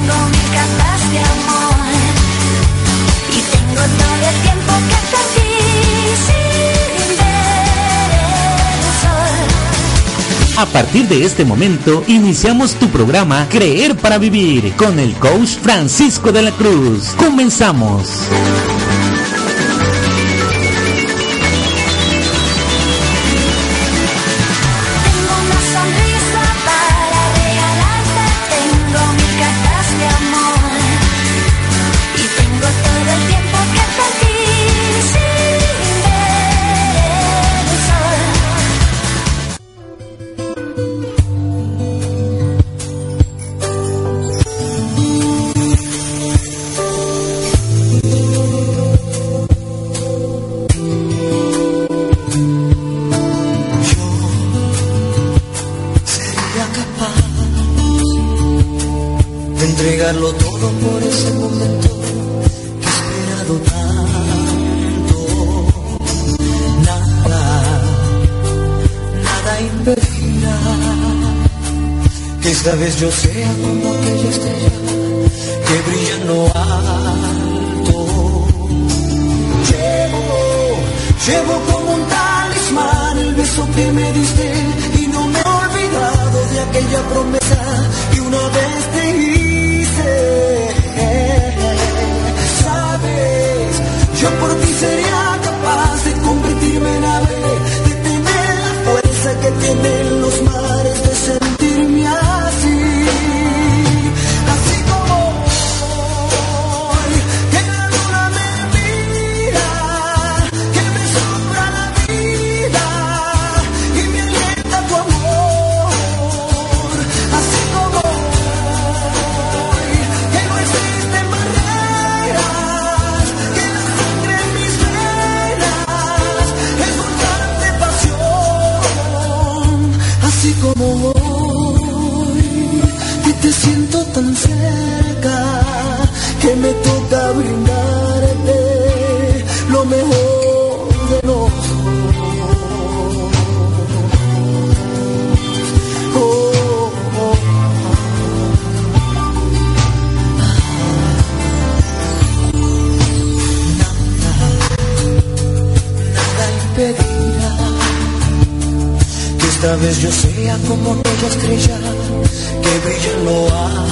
Tengo mil cartas de amor. Y tengo todo el tiempo que. A partir de este momento, iniciamos tu programa Creer para Vivir con el coach Francisco de la Cruz. Comenzamos. Que esta vez vez yo sea como aquella estrella que brilla en lo alto.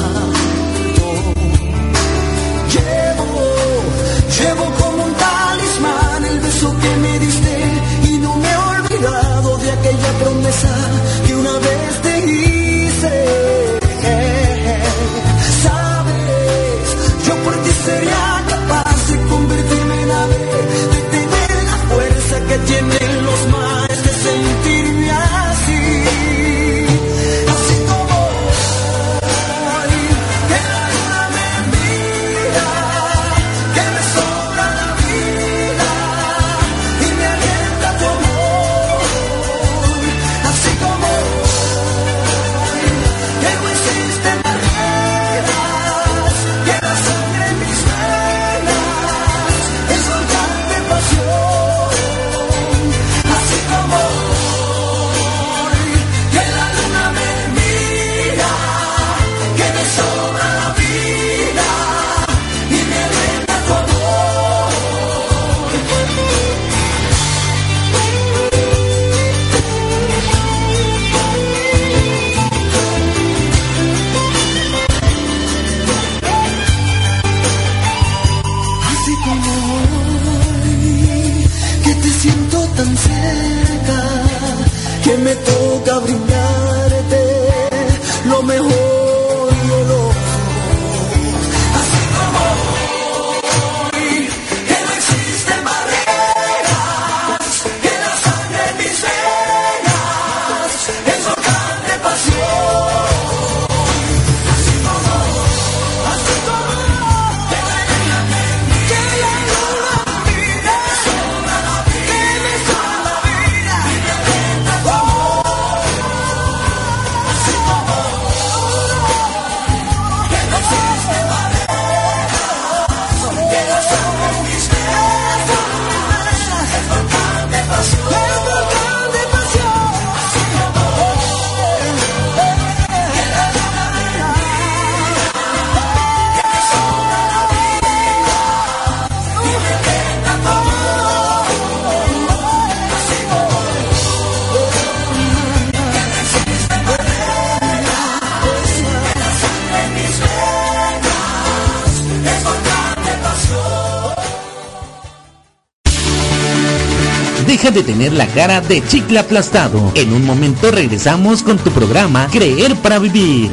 De tener la cara de chicle aplastado. En un momento regresamos con tu programa Creer para Vivir.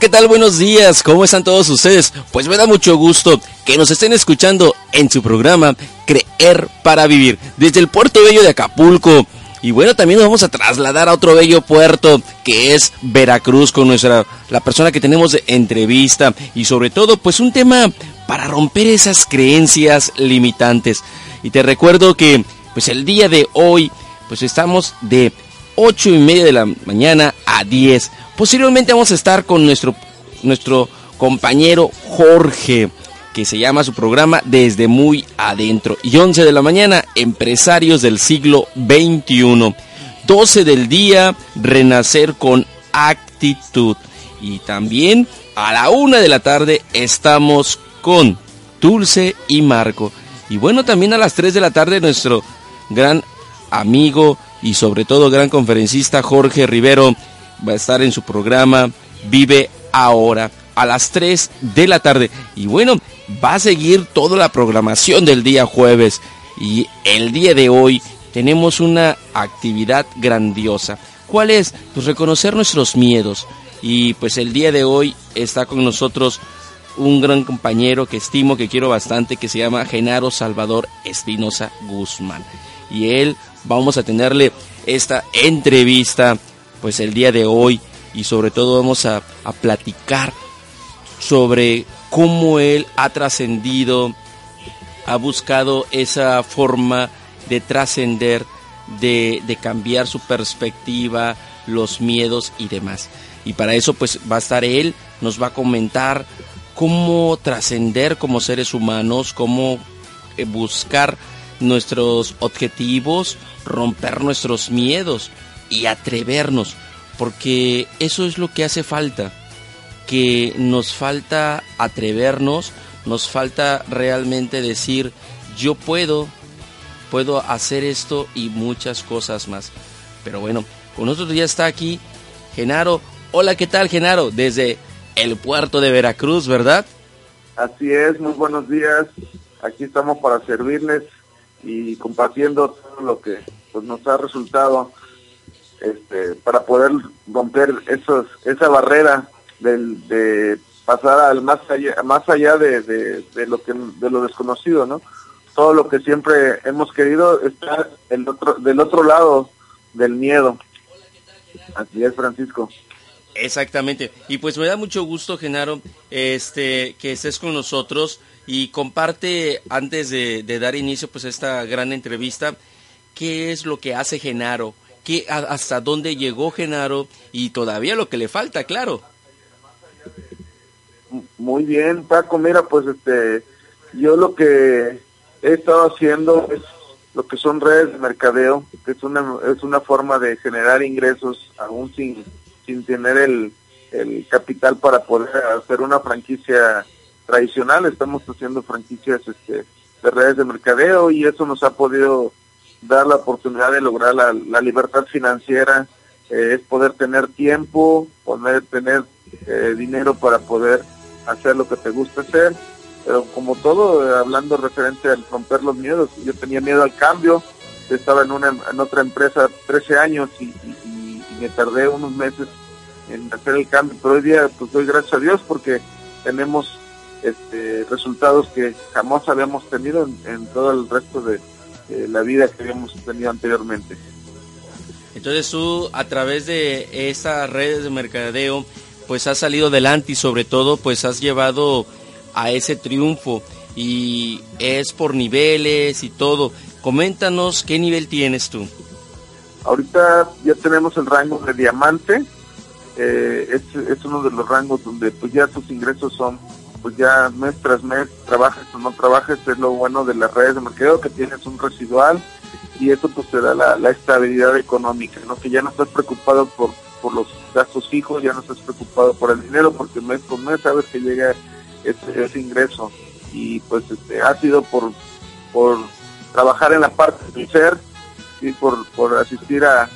¿Qué tal? Buenos días. ¿Cómo están todos ustedes? Pues me da mucho gusto que nos estén escuchando en su programa Creer para Vivir desde el Puerto Bello de Acapulco. Y bueno, también nos vamos a trasladar a otro bello puerto que es Veracruz con nuestra la persona que tenemos entrevista y sobre todo pues un tema para romper esas creencias limitantes. Y te recuerdo que pues el día de hoy pues estamos de 8 y media de la mañana a 10 Posteriormente vamos a estar con nuestro, nuestro compañero Jorge, que se llama su programa Desde Muy Adentro. Y 11 de la mañana, Empresarios del siglo XXI. 12 del día, Renacer con actitud. Y también a la una de la tarde estamos con Dulce y Marco. Y bueno, también a las 3 de la tarde nuestro gran amigo y sobre todo gran conferencista Jorge Rivero va a estar en su programa Vive Ahora a las 3 de la tarde. Y bueno, va a seguir toda la programación del día jueves. Y el día de hoy tenemos una actividad grandiosa. ¿Cuál es? Pues reconocer nuestros miedos. Y pues el día de hoy está con nosotros un gran compañero que estimo, que quiero bastante, que se llama Genaro Salvador Espinosa Guzmán. Y él vamos a tenerle esta entrevista pues el día de hoy y sobre todo vamos a, platicar sobre cómo él ha trascendido, ha buscado esa forma de trascender, de, de, cambiar su perspectiva, los miedos y demás. Y para eso pues va a estar él, nos va a comentar cómo trascender como seres humanos, cómo eh, buscar nuestros objetivos, romper nuestros miedos y atrevernos, porque eso es lo que hace falta, que nos falta atrevernos, nos falta realmente decir, yo puedo, puedo hacer esto y muchas cosas más. Pero bueno, con nosotros ya está aquí Genaro. Hola, ¿qué tal Genaro? Desde el puerto de Veracruz, ¿verdad? Así es, muy buenos días. Aquí estamos para servirles y compartiendo todo lo que pues, nos ha resultado este, para poder romper esos, esa barrera del, de pasar al más allá, más allá de, de, lo que de lo desconocido, ¿no? Todo lo que siempre hemos querido está el otro, del otro lado del miedo. Así es, Francisco. Exactamente. Y pues me da mucho gusto, Genaro, este, que estés con nosotros y comparte, antes de, dar inicio pues a esta gran entrevista, qué es lo que hace Genaro, hasta dónde llegó Genaro y todavía lo que le falta, claro. Muy bien, Paco, mira, pues este, yo lo que he estado haciendo es lo que son redes de mercadeo, que es una, es una forma de generar ingresos aún sin, sin tener el, el capital para poder hacer una franquicia tradicional. Estamos haciendo franquicias este, de redes de mercadeo y eso nos ha podido dar la oportunidad de lograr la, libertad financiera, eh, es poder tener tiempo, poder tener eh, dinero para poder hacer lo que te gusta hacer, pero como todo, eh, hablando referente al romper los miedos, yo tenía miedo al cambio, estaba en, una, en otra empresa 13 años y, me tardé unos meses en hacer el cambio, pero hoy día pues doy gracias a Dios porque tenemos este, resultados que jamás habíamos tenido en todo el resto de, la vida que habíamos tenido anteriormente. Entonces tú a través de estas redes de mercadeo pues has salido adelante y sobre todo pues has llevado a ese triunfo y es por niveles y todo. Coméntanos qué nivel tienes tú. Ahorita ya tenemos el rango de diamante, eh, es, es, uno de los rangos donde pues ya tus ingresos son pues ya mes tras mes, trabajes o no trabajes, es lo bueno de las redes de mercado, que tienes un residual y eso pues te da la, estabilidad económica, ¿no? Que ya no estás preocupado por, por los gastos fijos, ya no estás preocupado por el dinero, porque mes con mes sabes que llega ese, ingreso. Y pues este, ha sido por, por trabajar en la parte del ser y por, por asistir a,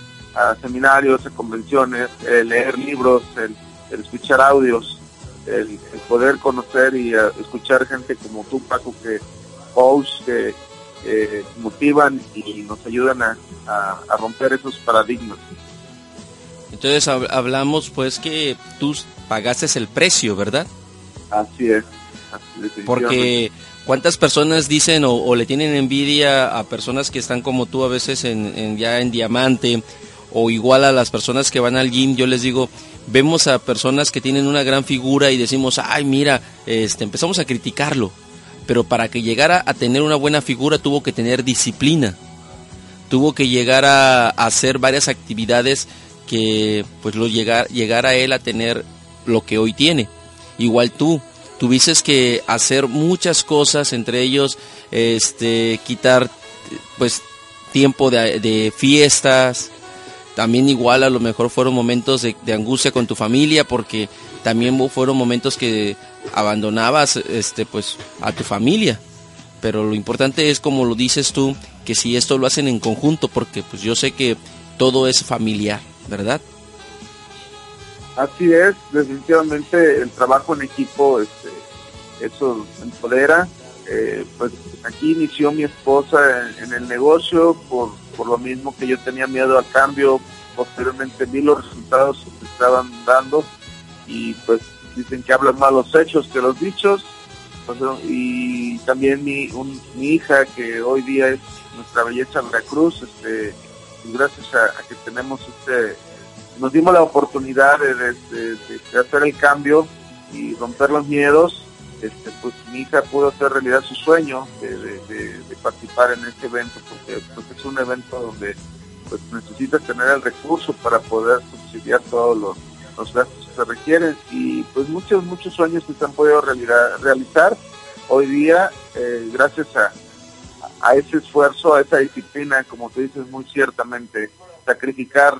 seminarios, a convenciones, eh, leer libros, el escuchar audios, el, poder conocer y eh, escuchar gente como tú, Paco, que coach, que eh, motivan y nos ayudan a, romper esos paradigmas. Entonces hab- hablamos pues que tú pagaste el precio, ¿verdad? Así es. así. Porque cuántas personas dicen o, o le tienen envidia a personas que están como tú a veces en, en- ya en diamante o igual a las personas que van al gym, yo les digo, vemos a personas que tienen una gran figura y decimos, ay mira, este, empezamos a criticarlo, pero para que llegara a tener una buena figura tuvo que tener disciplina, tuvo que llegar a, hacer varias actividades que pues lo llegar, llegar a él a tener lo que hoy tiene. Igual tú, tuviste que hacer muchas cosas, entre ellos este quitar pues tiempo de fiestas, también igual a lo mejor fueron momentos de, angustia con tu familia porque también fueron momentos que abandonabas este pues a tu familia pero lo importante es como lo dices tú que si esto lo hacen en conjunto porque pues yo sé que todo es familiar verdad Así es, definitivamente el trabajo en equipo, este, eso empodera. Eh, pues aquí inició mi esposa en el negocio por, por lo mismo que yo tenía miedo al cambio. Posteriormente vi los resultados que estaban dando y pues dicen que hablan más los hechos que los dichos. Pues, y también mi, mi hija que hoy día es nuestra belleza Veracruz, este, y gracias a, que tenemos este nos dimos la oportunidad de hacer el cambio y romper los miedos, este, pues mi hija pudo hacer realidad su sueño de, de- participar en este evento, porque pues, es un evento donde pues necesitas tener el recurso para poder subsidiar todos los, los gastos que se requieren. Y pues muchos, muchos sueños se han podido realidad- realizar. Hoy día eh, gracias a, a ese esfuerzo, a esa disciplina, como tú dices muy ciertamente, sacrificar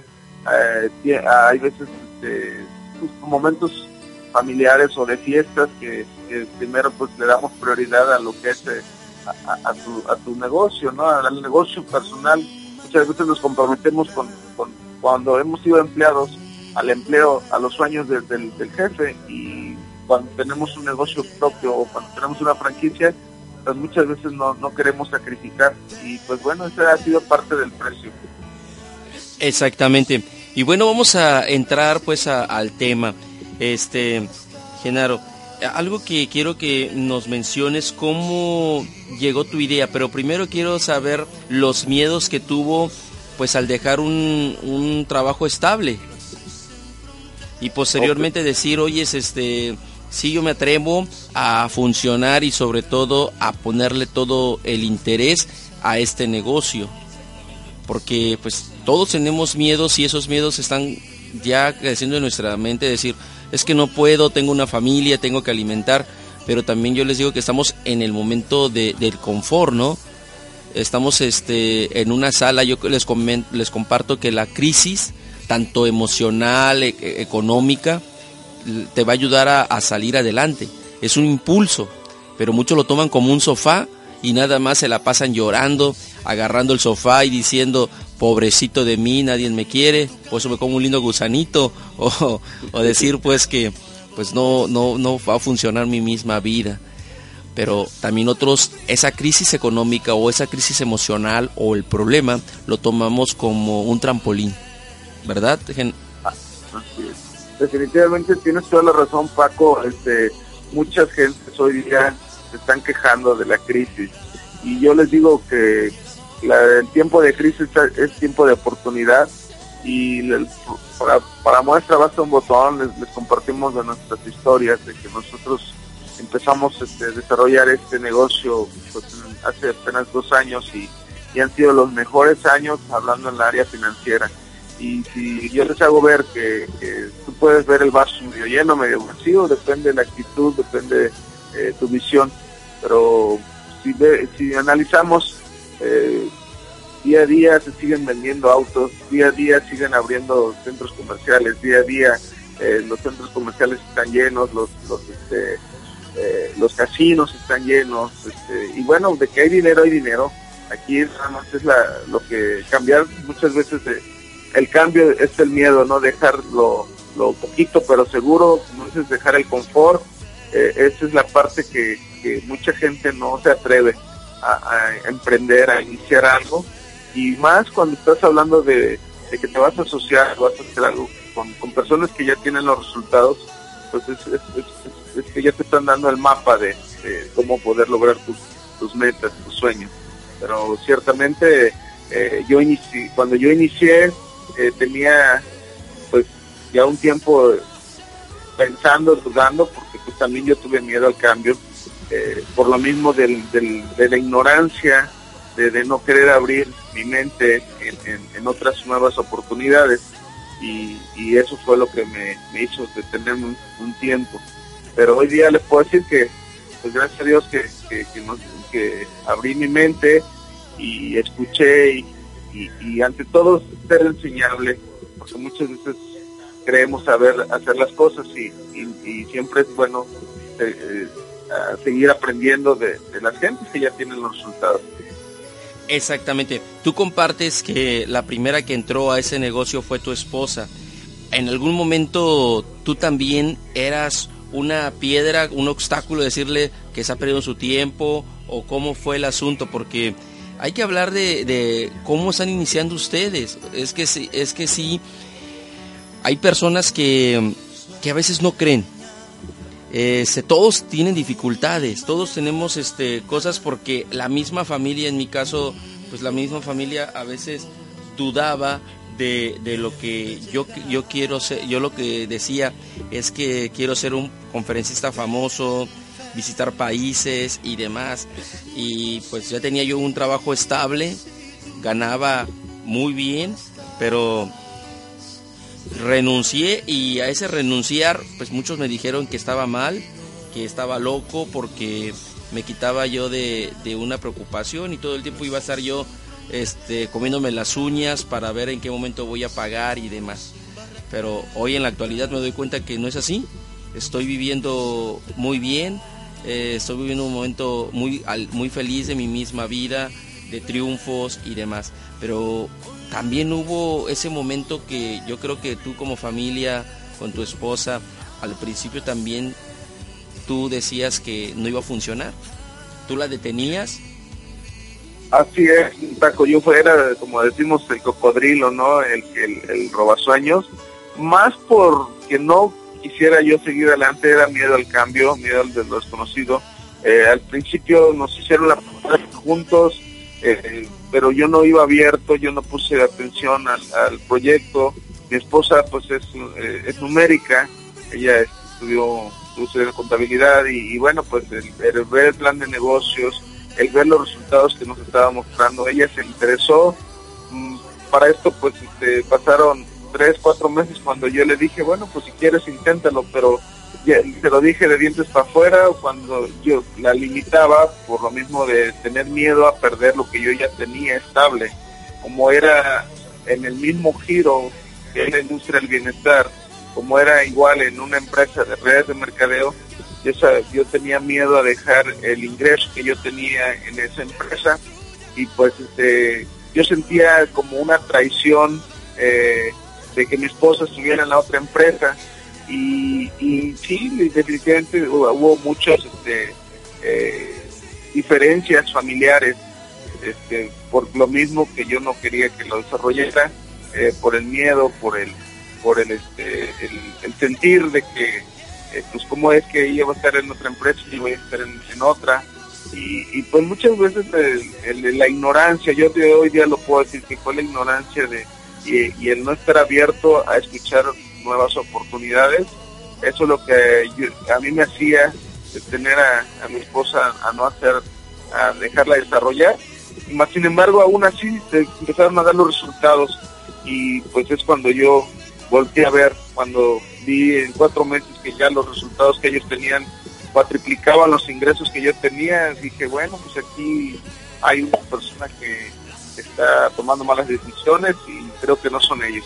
eh, hay veces este, pues, momentos familiares o de fiestas que, primero pues le damos prioridad a lo que es eh, a, tu, a tu negocio, ¿no? Al negocio personal. Muchas veces nos comprometemos con, con cuando hemos sido empleados al empleo, a los sueños de- del, del jefe y cuando tenemos un negocio propio o cuando tenemos una franquicia, pues muchas veces no, no queremos sacrificar y pues bueno, ese ha sido parte del precio. Exactamente. Y bueno, vamos a entrar pues a- al tema. Este, Genaro, algo que quiero que nos menciones cómo llegó tu idea, pero primero quiero saber los miedos que tuvo pues al dejar un, un trabajo estable. Y posteriormente decir, oye, este, sí yo me atrevo a funcionar y sobre todo a ponerle todo el interés a este negocio porque pues todos tenemos miedos y esos miedos están ya creciendo en nuestra mente, decir, es que no puedo, tengo una familia, tengo que alimentar, pero también yo les digo que estamos en el momento de, del confort, ¿no? Estamos este, en una sala, yo les, les comparto que la crisis, tanto emocional, e- e- económica, te va a ayudar a salir adelante. Es un impulso, pero muchos lo toman como un sofá y nada más se la pasan llorando, agarrando el sofá y diciendo, pobrecito de mí, nadie me quiere, por eso me como un lindo gusanito, o, o decir pues que pues no, no, no va a funcionar mi misma vida. Pero también otros, esa crisis económica o esa crisis emocional o el problema lo tomamos como un trampolín, ¿verdad? Gen-. Definitivamente tienes toda la razón, Paco. Este, muchas gentes hoy día se están quejando de la crisis y yo les digo que la- el tiempo de crisis es tiempo de oportunidad y para, para muestra basta un botón, les, les compartimos de nuestras historias de que nosotros empezamos este, desarrollar este negocio pues, hace apenas dos años y, y han sido los mejores años hablando en la área financiera. Y si yo les hago ver que, que tú puedes ver el vaso medio lleno, medio vacío, depende de la actitud, depende de tu visión, pero si, ve- si analizamos, eh, día a día se siguen vendiendo autos, día a día siguen abriendo centros comerciales, día a día eh, los centros comerciales están llenos, los, los, este, eh, los casinos están llenos, este, y bueno, de que hay dinero, hay dinero. Aquí nada más es la, lo que cambiar muchas veces el cambio es el miedo, ¿no? Dejar lo, poquito pero seguro, no es dejar el confort. Esa es la parte que mucha gente no se atreve a, emprender, a iniciar algo. Y más cuando estás hablando de, que te vas a asociar, vas a hacer algo con, personas que ya tienen los resultados, pues es, que ya te están dando el mapa de, cómo poder lograr tus, tus metas, tus sueños. Pero ciertamente eh, yo inicié, cuando yo inicié eh, tenía pues ya un tiempo pensando, dudando, porque pues también yo tuve miedo al cambio, eh, por lo mismo del, del- de la ignorancia, de, no querer abrir mi mente en, otras nuevas oportunidades. Y, eso fue lo que me, hizo detenerme un, tiempo. Pero hoy día les puedo decir que, pues gracias a Dios que, que, que que abrí mi mente y escuché y, ante todo ser enseñable, porque muchas veces creemos saber hacer las cosas y siempre es bueno eh, eh, seguir aprendiendo de, de las gentes que ya tienen los resultados. Exactamente. Tú compartes que la primera que entró a ese negocio fue tu esposa. ¿En algún momento tú también eras una piedra, un obstáculo, decirle que se ha perdido su tiempo o cómo fue el asunto? Porque hay que hablar de, de cómo están iniciando ustedes. Es que es que sí, hay personas que, que a veces no creen. Este, todos tienen dificultades, todos tenemos este, cosas porque la misma familia, en mi caso, pues la misma familia a veces dudaba de, de lo que yo, yo quiero ser, yo lo que decía es que quiero ser un conferencista famoso, visitar países y demás, y pues ya tenía yo un trabajo estable, ganaba muy bien, pero renuncié y a ese renunciar, pues muchos me dijeron que estaba mal, que estaba loco porque me quitaba yo de, de una preocupación y todo el tiempo iba a estar yo este, comiéndome las uñas para ver en qué momento voy a pagar y demás. Pero hoy en la actualidad me doy cuenta que no es así. Estoy viviendo muy bien, eh, estoy viviendo un momento muy, muy feliz de mi misma vida, de triunfos y demás. Pero también hubo ese momento que yo creo que tú como familia, con tu esposa, al principio también tú decías que no iba a funcionar. Tú la detenías. Así es, Taco, yo fuera, como decimos, el cocodrilo, ¿no? El, el, el robasueños. Más porque no quisiera yo seguir adelante, era miedo al cambio, miedo al desconocido. Eh, al principio nos hicieron la juntos, eh, pero yo no iba abierto, yo no puse atención al, proyecto. Mi esposa, pues, es, eh, es numérica, ella estudió, estudió contabilidad y, bueno, pues, el, el ver el plan de negocios, el ver los resultados que nos estaba mostrando, ella se interesó. Mm, Para esto, pues, este, pasaron tres, cuatro meses cuando yo le dije, bueno, pues si quieres inténtalo, pero ya, se lo dije de dientes para afuera cuando yo la limitaba por lo mismo de tener miedo a perder lo que yo ya tenía estable. Como era en el mismo giro que es la industria del bienestar, como era igual en una empresa de redes de mercadeo, yo, yo tenía miedo a dejar el ingreso que yo tenía en esa empresa y pues este, yo sentía como una traición eh, de que mi esposa estuviera en la otra empresa y, y sí, definitivamente hubo, muchas este, eh, diferencias familiares este, por lo mismo que yo no quería que lo desarrollara, eh, por el miedo, por el por el este el, el sentir de que eh, pues cómo es que ella va a estar en otra empresa y voy a estar en, otra. Y, pues muchas veces el- la ignorancia yo de hoy día lo puedo decir que fue la ignorancia de y el no estar abierto a escuchar nuevas oportunidades. Eso es lo que a mí me hacía tener a, mi esposa a no hacer a dejarla desarrollar. Más sin embargo aún así se empezaron a dar los resultados. Y pues es cuando yo volteé a ver cuando vi en cuatro meses que ya los resultados que ellos tenían cuatriplicaban los ingresos que yo tenía dije bueno pues aquí hay una persona que está tomando malas decisiones y creo que no son ellos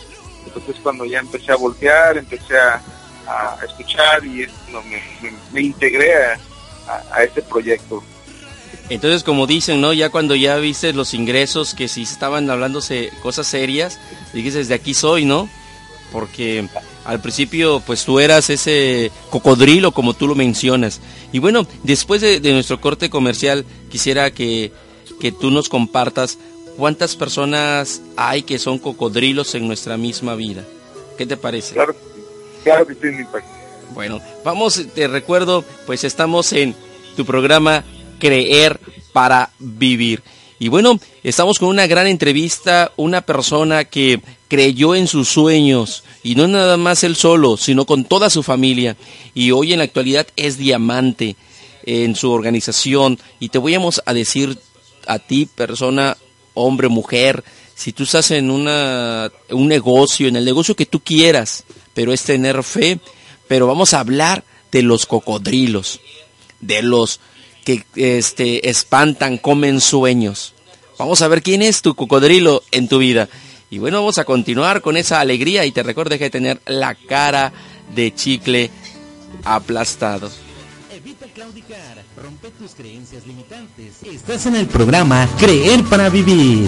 entonces cuando ya empecé a voltear empecé a, escuchar y es cuando me, integré a este proyecto Entonces, como dicen, ¿no? Ya cuando ya viste los ingresos, que si estaban hablándose cosas serias, dijiste, desde aquí soy, ¿no? Porque al principio, pues tú eras ese cocodrilo, como tú lo mencionas. Y bueno, después de, de nuestro corte comercial, quisiera que, que tú nos compartas cuántas personas hay que son cocodrilos en nuestra misma vida. ¿Qué te parece? Claro, claro que sí, mi Paco. Bueno, vamos, te recuerdo, pues estamos en tu programa Creer para Vivir. Y bueno, estamos con una gran entrevista, una persona que creyó en sus sueños, y no nada más él solo, sino con toda su familia, y hoy en la actualidad es diamante en su organización, y te voy a decir a ti, persona, hombre, mujer, si tú estás en un negocio, en el negocio que tú quieras, pero es tener fe, pero vamos a hablar de los cocodrilos, de los que este, espantan, comen sueños. Vamos a ver quién es tu cocodrilo en tu vida. Y bueno, vamos a continuar con esa alegría y te recuerdo que tener la cara de chicle aplastado. Claudicar, rompe tus creencias limitantes. Estás en el programa Creer para Vivir.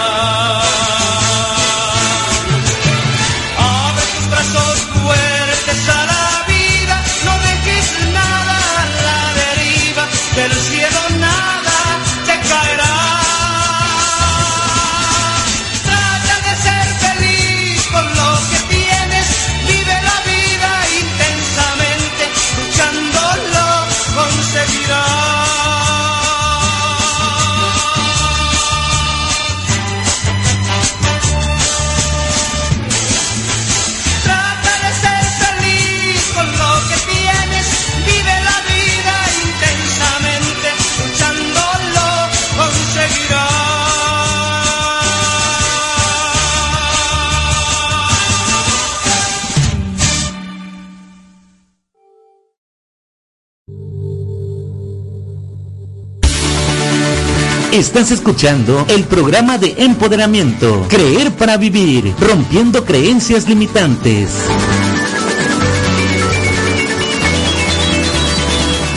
Estás escuchando el programa de empoderamiento, Creer para Vivir, rompiendo creencias limitantes.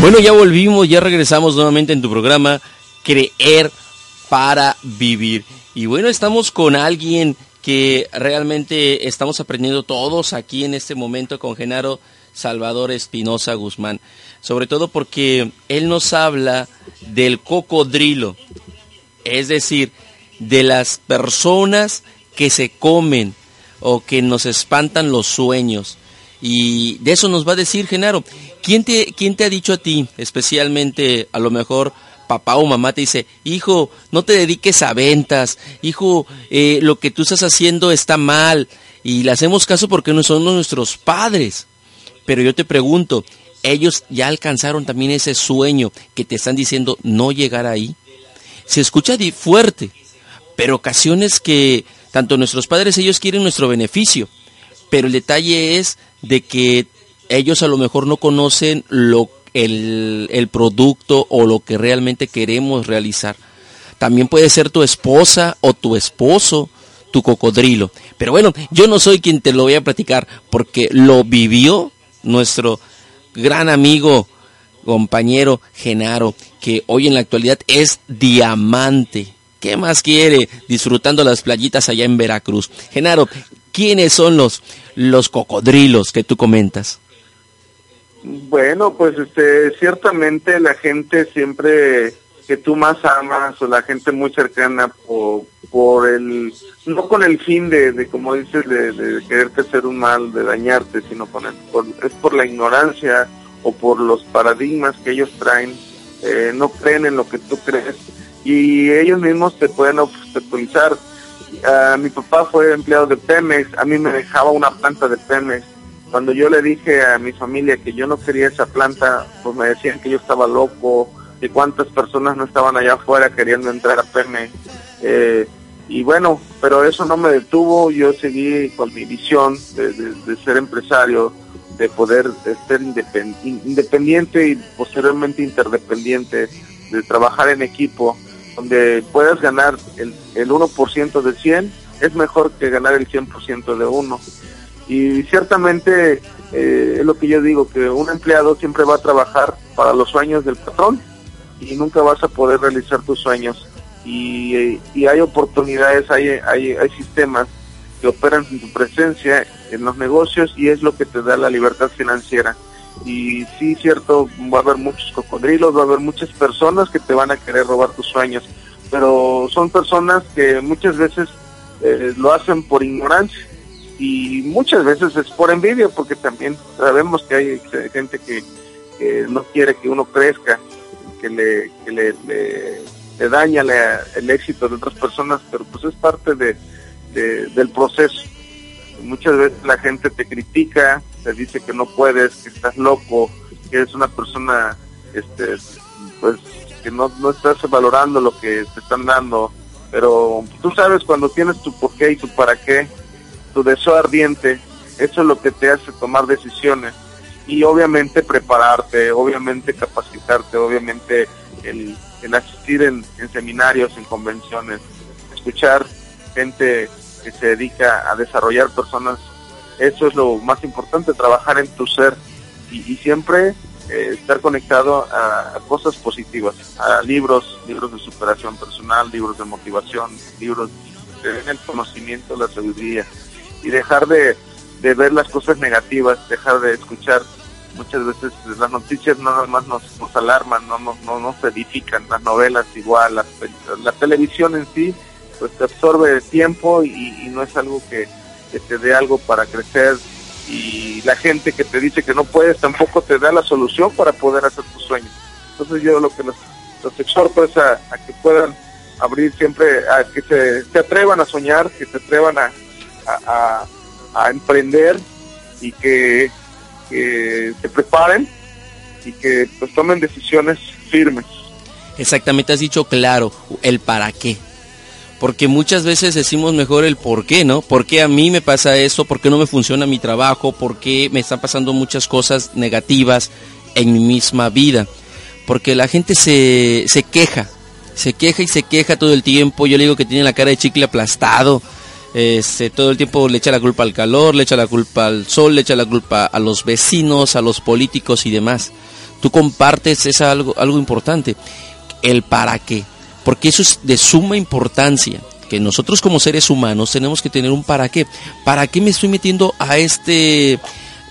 Bueno, ya volvimos, ya regresamos nuevamente en tu programa Creer para Vivir. Y bueno, estamos con alguien que realmente estamos aprendiendo todos aquí en este momento con Genaro Salvador Espinosa Guzmán. Sobre todo porque él nos habla del cocodrilo, es decir, de las personas que se comen o que nos espantan los sueños. Y de eso nos va a decir Genaro. ¿Quién te, quién te ha dicho a ti, especialmente a lo mejor papá o mamá te dice, hijo, no te dediques a ventas, hijo, eh, lo que tú estás haciendo está mal, y le hacemos caso porque no son nuestros padres. Pero yo te pregunto, ellos ya alcanzaron también ese sueño que te están diciendo no llegar ahí. Se escucha fuerte, pero ocasiones que tanto nuestros padres ellos quieren nuestro beneficio, pero el detalle es de que ellos a lo mejor no conocen lo el, el producto o lo que realmente queremos realizar. También puede ser tu esposa o tu esposo, tu cocodrilo. Pero bueno, yo no soy quien te lo voy a platicar porque lo vivió nuestro gran amigo, compañero Genaro, que hoy en la actualidad es diamante. ¿Qué más quiere? Disfrutando las playitas allá en Veracruz. Genaro, ¿quiénes son los, los cocodrilos que tú comentas? Bueno, pues este, ciertamente la gente siempre que tú más amas o la gente muy cercana por, por el, no con el fin de, de como dices, de, quererte hacer un mal, de dañarte, sino con el, por- es por la ignorancia o por los paradigmas que ellos traen, eh, no creen en lo que tú crees y ellos mismos te pueden obstaculizar. Ah, mi papá fue empleado de Pemex, a mí me dejaba una planta de Pemex. Cuando yo le dije a mi familia que yo no quería esa planta, pues me decían que yo estaba loco, que cuántas personas no estaban allá afuera queriendo entrar a Pemex. Eh, y bueno, pero eso no me detuvo, yo seguí con mi visión de, ser empresario, de poder ser independ- in- independiente y posteriormente interdependiente, de trabajar en equipo, donde puedas ganar el, el 1% de 100, es mejor que ganar el 100% de uno. Y ciertamente eh, es lo que yo digo, que un empleado siempre va a trabajar para los sueños del patrón y nunca vas a poder realizar tus sueños. Y, eh, y hay oportunidades, hay, hay, hay sistemas que operan en tu presencia en los negocios y es lo que te da la libertad financiera. Y sí, cierto, va a haber muchos cocodrilos, va a haber muchas personas que te van a querer robar tus sueños, pero son personas que muchas veces eh, lo hacen por ignorancia y muchas veces es por envidia, porque también sabemos que hay gente que, no quiere que uno crezca, que le, que le, le- daña el éxito de otras personas, pero pues es parte de, de- del proceso. Muchas veces la gente te critica, te dice que no puedes, que estás loco, que eres una persona, este, pues, que no, no estás valorando lo que te están dando, pero tú sabes cuando tienes tu por qué y tu para qué, tu deseo ardiente, eso es lo que te hace tomar decisiones y obviamente prepararte, obviamente capacitarte, obviamente el, el asistir en seminarios, en convenciones, escuchar gente que se dedica a desarrollar personas, eso es lo más importante, trabajar en tu ser y, siempre eh, estar conectado a, cosas positivas, a libros, libros de superación personal, libros de motivación, libros den el conocimiento, la sabiduría y dejar de, de ver las cosas negativas, dejar de escuchar. Muchas veces las noticias no nada más nos, nos alarman, no nos, no nos edifican, las novelas igual, pel- la televisión en sí, pues te absorbe tiempo y, no es algo que, te dé algo para crecer y la gente que te dice que no puedes tampoco te da la solución para poder hacer tus sueños. Entonces yo lo que los, exhorto es a, que puedan abrir siempre, a que se, atrevan a soñar, que se atrevan a emprender y que, que se preparen y que pues tomen decisiones firmes. Exactamente, has dicho claro, el para qué. Porque muchas veces decimos mejor el por qué, ¿no? ¿Por qué a mí me pasa eso? ¿Por qué no me funciona mi trabajo? ¿Por qué me están pasando muchas cosas negativas en mi misma vida? Porque la gente se, se queja, se queja y se queja todo el tiempo. Yo le digo que tiene la cara de chicle aplastado. Este, todo el tiempo le echa la culpa al calor, le echa la culpa al sol, le echa la culpa a los vecinos, a los políticos y demás. Tú compartes es algo, algo importante el para qué. Porque eso es de suma importancia. Que nosotros como seres humanos tenemos que tener un para qué. ¿Para qué me estoy metiendo a este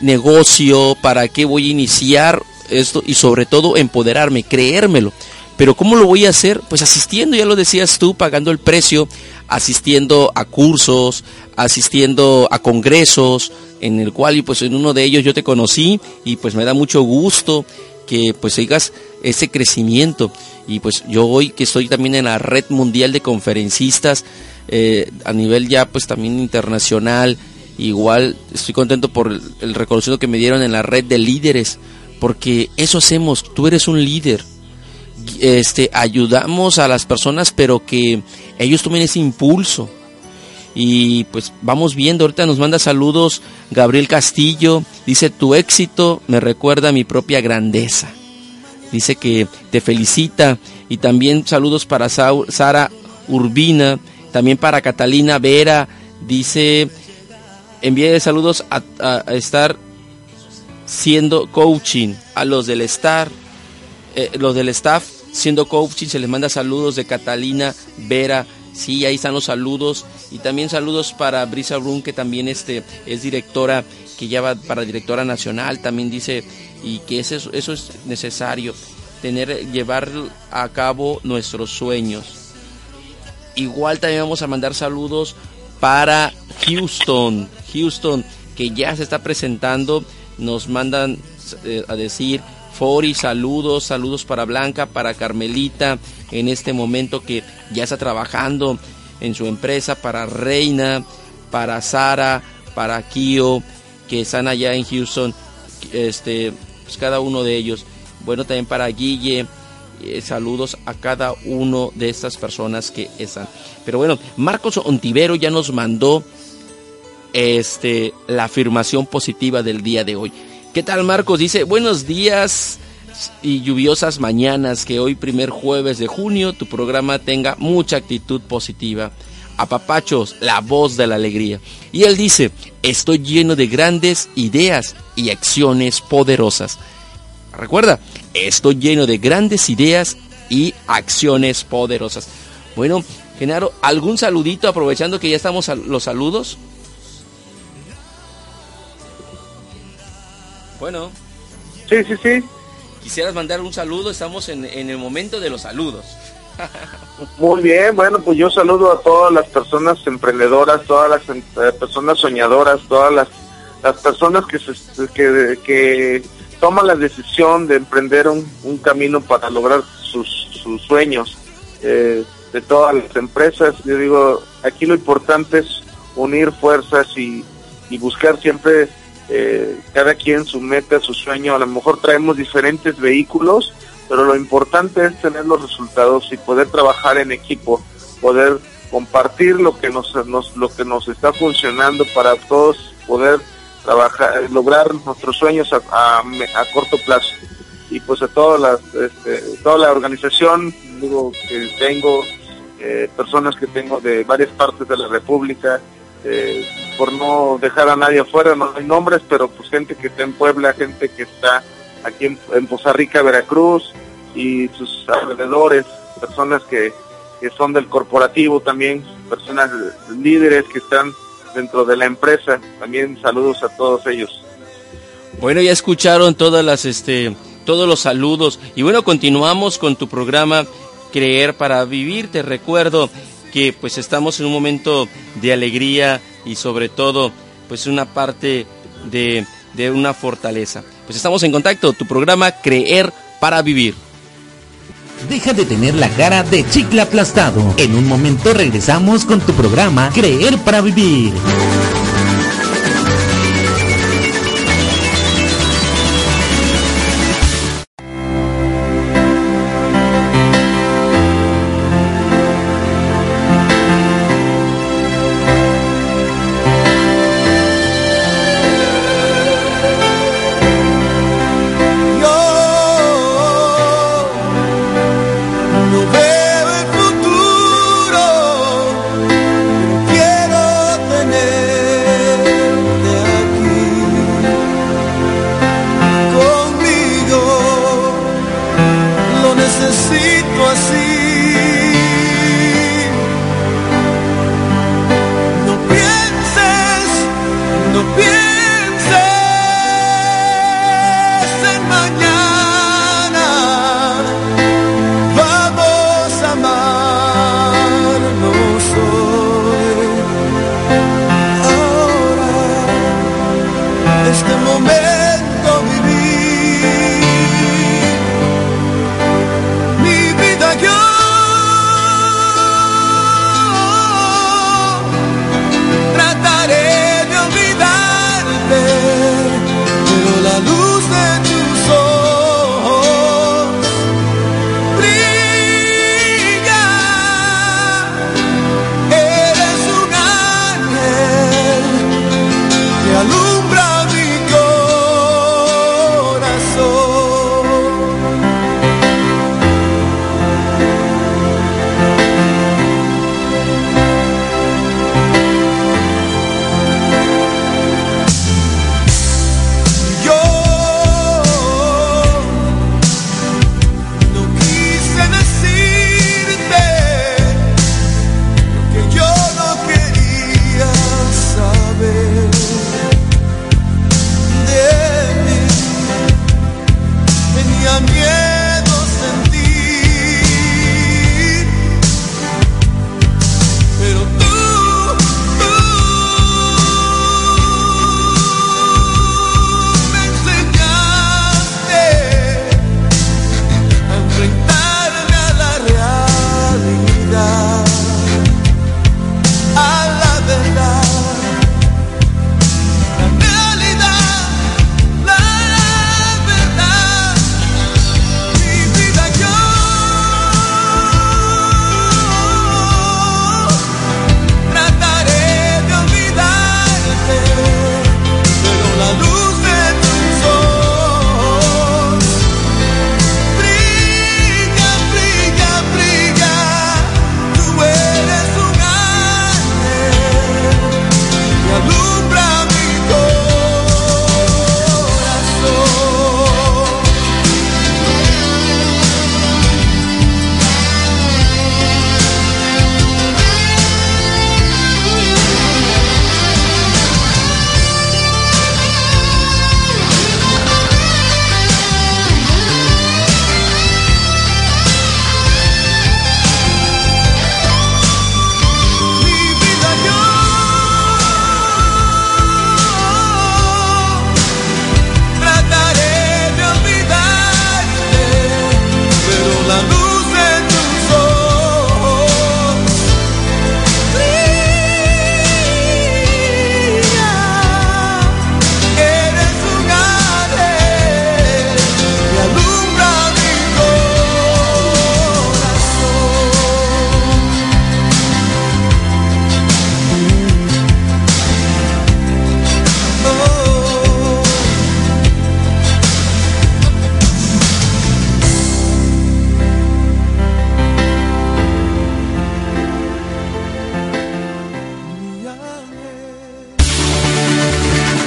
negocio? ¿Para qué voy a iniciar esto? Y sobre todo empoderarme, creérmelo. Pero ¿cómo lo voy a hacer? Pues asistiendo, ya lo decías tú, pagando el precio, asistiendo a cursos, asistiendo a congresos, en el cual y pues en uno de ellos yo te conocí y pues me da mucho gusto que pues sigas ese crecimiento. Y pues yo hoy que estoy también en la red mundial de conferencistas, eh, a nivel ya pues también internacional, igual estoy contento por el, reconocimiento que me dieron en la red de líderes, porque eso hacemos, tú eres un líder. Este, ayudamos a las personas, pero que ellos tomen ese impulso. Y pues vamos viendo, ahorita nos manda saludos Gabriel Castillo, dice tu éxito me recuerda a mi propia grandeza. Dice que te felicita. Y también saludos para Sara Urbina, también para Catalina Vera, dice envíe saludos a estar siendo coaching a los del estar eh, los del staff siendo coaching se les manda saludos de Catalina Vera. Sí ahí están los saludos. Y también saludos para Brisa Brun que también este es directora que ya va para directora nacional. También dice y que eso, es- eso es necesario tener llevar a cabo nuestros sueños Igual también vamos a mandar saludos para Houston. Houston, que ya se está presentando. Nos mandan eh, a decir, Fori, saludos, saludos para Blanca, para Carmelita, en este momento que ya está trabajando en su empresa, para Reina, para Sara, para Kio, que están allá en Houston, este, pues cada uno de ellos. Bueno, también para Guille, eh, saludos a cada uno de estas personas que están. Pero bueno, Marcos Ontivero ya nos mandó este la afirmación positiva del día de hoy. ¿Qué tal Marcos? Dice, buenos días y lluviosas mañanas, que hoy primer jueves de junio tu programa tenga mucha actitud positiva. Apapachos, la voz de la alegría. Y él dice, estoy lleno de grandes ideas y acciones poderosas. Recuerda, estoy lleno de grandes ideas y acciones poderosas. Bueno, Genaro, ¿algún saludito aprovechando que ya estamos a los saludos? Bueno, Sí, sí, sí. quisieras mandar un saludo, estamos en, en el momento de los saludos. Muy bien, bueno, pues yo saludo a todas las personas emprendedoras, todas las eh, personas soñadoras, todas las, las personas que, se, que, que toman la decisión de emprender un, un camino para lograr sus, sus sueños. Eh, de todas las empresas, yo digo, aquí lo importante es unir fuerzas y, y buscar siempre eh, cada quien su meta, su sueño. A lo mejor traemos diferentes vehículos, pero lo importante es tener los resultados y poder trabajar en equipo, poder compartir lo que nos, nos- lo que nos está funcionando para todos poder trabajar, lograr nuestros sueños a, a- corto plazo. Y pues a toda la, este, toda la organización, digo que tengo, eh, personas que tengo de varias partes de la República, eh, por no dejar a nadie afuera, no hay nombres, pero pues gente que está en Puebla, gente que está aquí en, en Poza Rica, Veracruz y sus alrededores, personas que, que son del corporativo también, personas líderes que están dentro de la empresa, también saludos a todos ellos. Bueno, ya escucharon todas las, este, todos los saludos. Y bueno, continuamos con tu programa Creer para Vivir. Te recuerdo que pues estamos en un momento de alegría y sobre todo pues una parte de, de una fortaleza. Pues estamos en contacto, tu programa Creer para Vivir. Deja de tener la cara de chicle aplastado. En un momento regresamos con tu programa Creer para Vivir.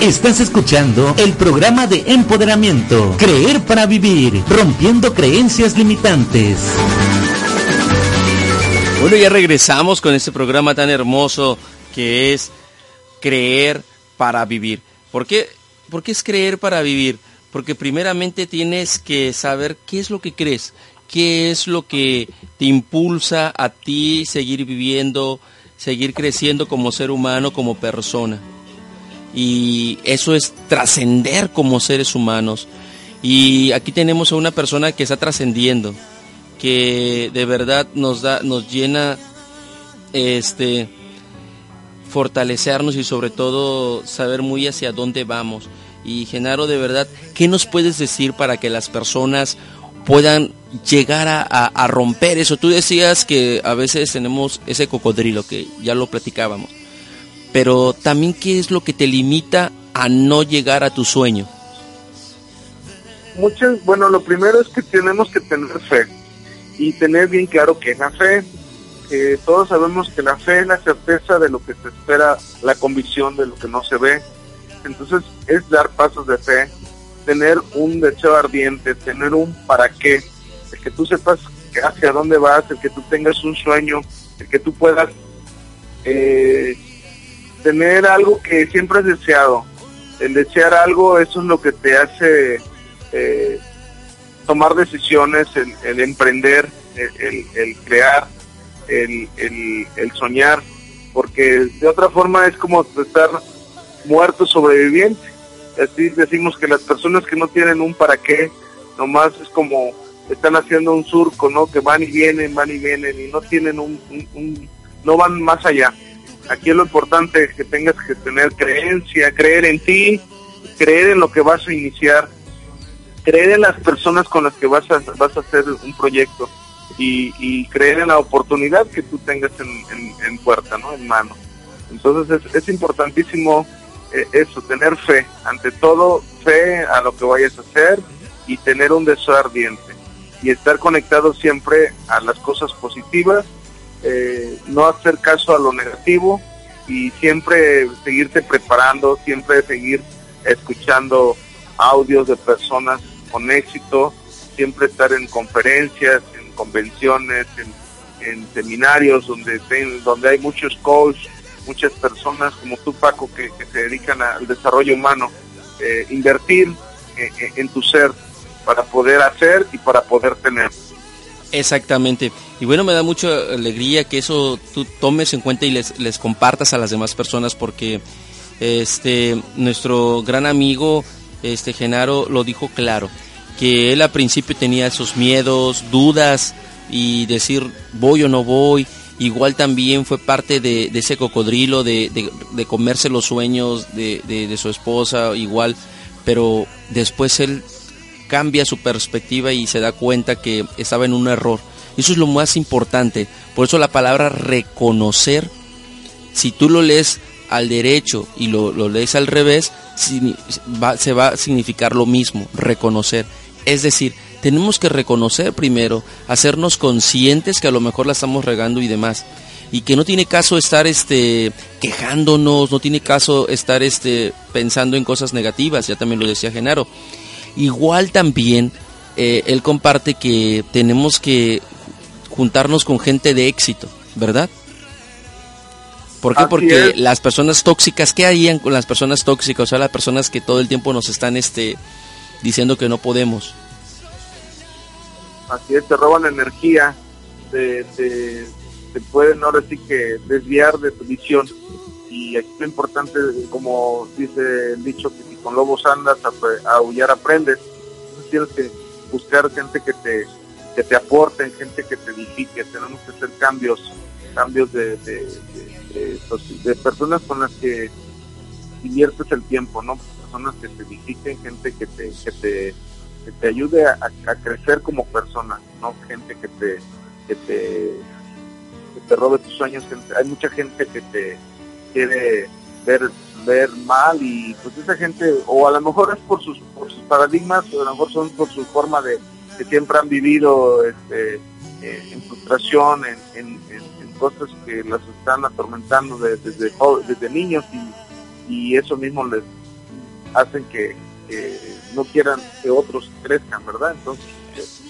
Estás escuchando el programa de empoderamiento, Creer para Vivir, rompiendo creencias limitantes. Bueno, ya regresamos con este programa tan hermoso que es Creer para Vivir. ¿Por qué, ¿Por qué es creer para vivir? Porque primeramente tienes que saber qué es lo que crees, qué es lo que te impulsa a ti seguir viviendo, seguir creciendo como ser humano, como persona. Y eso es trascender como seres humanos. Y aquí tenemos a una persona que está trascendiendo, que de verdad nos da, nos llena este fortalecernos y sobre todo saber muy hacia dónde vamos. Y Genaro, de verdad, ¿qué nos puedes decir para que las personas puedan llegar a, a- romper eso? Tú decías que a veces tenemos ese cocodrilo, que ya lo platicábamos, pero también qué es lo que te limita a no llegar a tu sueño. muchas, bueno, lo primero es que tenemos que tener fe y tener bien claro que es la fe. que todos sabemos que la fe es la certeza de lo que se espera, la convicción de lo que no se ve. Entonces es dar pasos de fe, tener un deseo ardiente, tener un para qué, el que tú sepas hacia dónde vas, el que tú tengas un sueño, el que tú puedas eh, tener algo que siempre has deseado. El desear algo, eso es lo que te hace eh, tomar decisiones, el, emprender, el, crear, el soñar, porque de otra forma es como estar muerto sobreviviente. Así decimos que las personas que no tienen un para qué, nomás es como están haciendo un surco, ¿no? Que van y vienen, van y vienen y no tienen un, un- un- no van más allá. Aquí es lo importante que tengas que tener creencia, creer en ti, creer en lo que vas a iniciar, creer en las personas con las que vas a, vas a hacer un proyecto y, y creer en la oportunidad que tú tengas en, en- en puerta, ¿no? En mano. Entonces es, es importantísimo eh, eso, tener fe, ante todo fe a lo que vayas a hacer y tener un deseo ardiente y estar conectado siempre a las cosas positivas, eh, no hacer caso a lo negativo y siempre seguirte preparando, siempre seguir escuchando audios de personas con éxito, siempre estar en conferencias, en convenciones, en, seminarios donde, donde hay muchos coaches, muchas personas como tú Paco que, se dedican al desarrollo humano, eh, invertir eh, en tu ser para poder hacer y para poder tener. Exactamente. Y bueno, me da mucha alegría que eso tú tomes en cuenta y les, les compartas a las demás personas porque este nuestro gran amigo este Genaro lo dijo claro, que él al principio tenía esos miedos, dudas y decir voy o no voy. Igual también fue parte de, ese cocodrilo, de, de- de comerse los sueños de su esposa, igual, pero después él cambia su perspectiva y se da cuenta que estaba en un error. Eso es lo más importante. Por eso la palabra reconocer, si tú lo lees al derecho y lo, lo lees al revés, se va a significar lo mismo, reconocer. Es decir, tenemos que reconocer primero, hacernos conscientes que a lo mejor la estamos regando y demás. Y que no tiene caso estar este quejándonos, no tiene caso estar este pensando en cosas negativas, ya también lo decía Genaro. Igual también eh, él comparte que tenemos que juntarnos con gente de éxito, ¿verdad? ¿Por qué? Así Porque es. las personas tóxicas, ¿qué harían con las personas tóxicas? O sea, las personas que todo el tiempo nos están este, diciendo que no podemos. Así es, te roban energía, te, te, te pueden ahora sí que desviar de tu visión. Y aquí lo importante, como dice el dicho, que si con lobos andas, a, a aullar aprendes. Tienes que buscar gente que te, que te aporte, gente que te edifique. Tenemos que hacer cambios, cambios de, pues, de personas con las que inviertes el tiempo, ¿no? Personas que te edifiquen, gente que te, que te que te ayude a, crecer como persona, no gente que te que te, te robe tus sueños. Hay mucha gente que te quiere ver ver mal y pues esa gente o a lo mejor es por sus por sus paradigmas o a lo mejor son por su forma de que siempre han vivido este eh, en frustración en, en, cosas que las están atormentando de- desde jo- desde niños y, eso mismo les hacen que, no quieran que otros crezcan, ¿verdad? Entonces, es,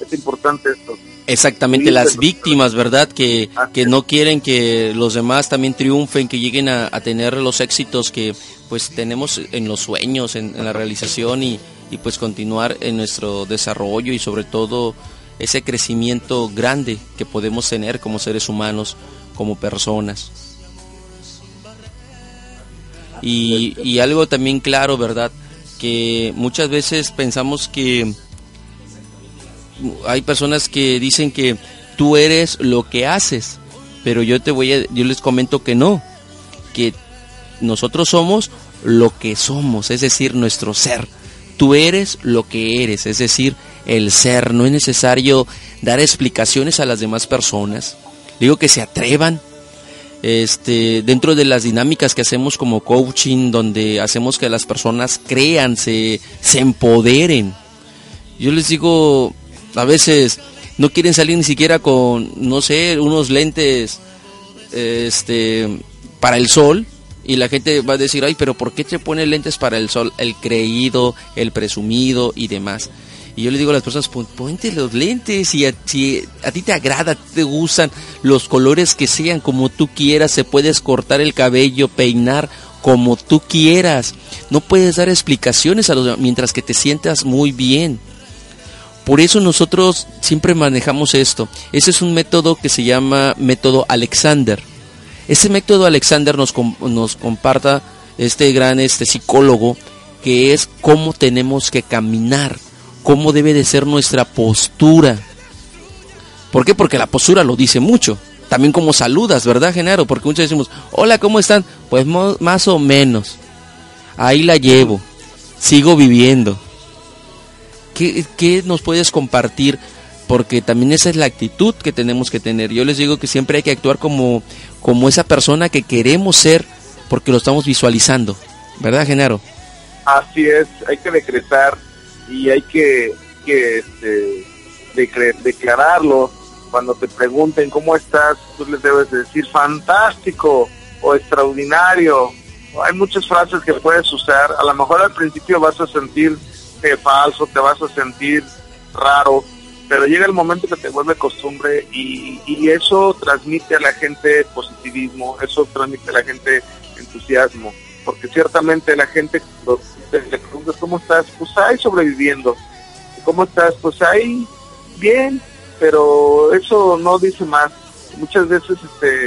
es importante esto. Exactamente, las víctimas, ¿verdad? Que, Así que no quieren que los demás también triunfen, que lleguen a, a tener los éxitos que pues tenemos en los sueños, en, en la realización y, y pues continuar en nuestro desarrollo y sobre todo ese crecimiento grande que podemos tener como seres humanos, como personas. Y, y algo también claro, ¿verdad? Que muchas veces pensamos que hay personas que dicen que tú eres lo que haces, pero yo te voy a, yo les comento que no, que nosotros somos lo que somos, es decir, nuestro ser. Tú eres lo que eres, es decir, el ser. No es necesario dar explicaciones a las demás personas. Digo que se atrevan. Este, dentro de las dinámicas que hacemos como coaching, donde hacemos que las personas crean, se, se empoderen. Yo les digo, a veces no quieren salir ni siquiera con, no sé, unos lentes este, para el sol. Y la gente va a decir, ay, pero ¿por qué te pone lentes para el sol? El creído, el presumido y demás. Y yo le digo a las personas, "Pon- ponte los lentes y a, si a ti te agrada, te gustan los colores que sean como tú quieras, se puedes cortar el cabello, peinar como tú quieras. No puedes dar explicaciones a los mientras que te sientas muy bien. Por eso nosotros siempre manejamos esto. Ese es un método que se llama método Alexander. Ese método Alexander nos, nos comparta este gran este psicólogo que es cómo tenemos que caminar, cómo debe de ser nuestra postura. ¿Por qué? Porque la postura lo dice mucho. También cómo saludas, ¿verdad, Genaro? Porque muchos decimos, hola, ¿cómo están? Pues más o menos. Ahí la llevo. Sigo viviendo. ¿Qué, nos puedes compartir? Porque también esa es la actitud que tenemos que tener. Yo les digo que siempre hay que actuar como, como esa persona que queremos ser porque lo estamos visualizando. ¿Verdad, Genaro? Así es, hay que decretar y hay que, este, declararlo. Cuando te pregunten cómo estás, tú les debes de decir fantástico o extraordinario. Hay muchas frases que puedes usar. A lo mejor al principio vas a sentir falso, te vas a sentir raro, pero llega el momento que te vuelve costumbre y, eso transmite a la gente positivismo, eso transmite a la gente entusiasmo, porque ciertamente la gente te preguntas cómo estás, pues ahí sobreviviendo, cómo estás, pues ahí bien, pero eso no dice más. Muchas veces este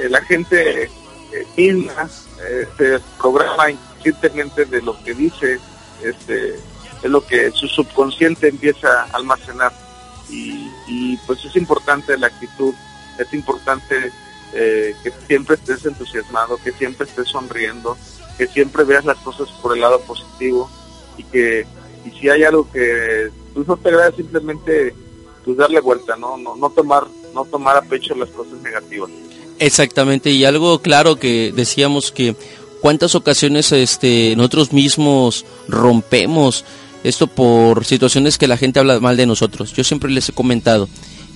eh, la gente eh, eh, se programa inconscientemente de lo que dice, este es lo que su subconsciente empieza a almacenar y, pues es importante la actitud, es importante eh, que siempre estés entusiasmado, que siempre estés sonriendo, que siempre veas las cosas por el lado positivo y que y si hay algo que pues, no te agrada simplemente pues darle vuelta, no no no tomar no tomar a pecho las cosas negativas. Exactamente, y algo claro que decíamos que cuántas ocasiones este nosotros mismos rompemos esto por situaciones que la gente habla mal de nosotros. Yo siempre les he comentado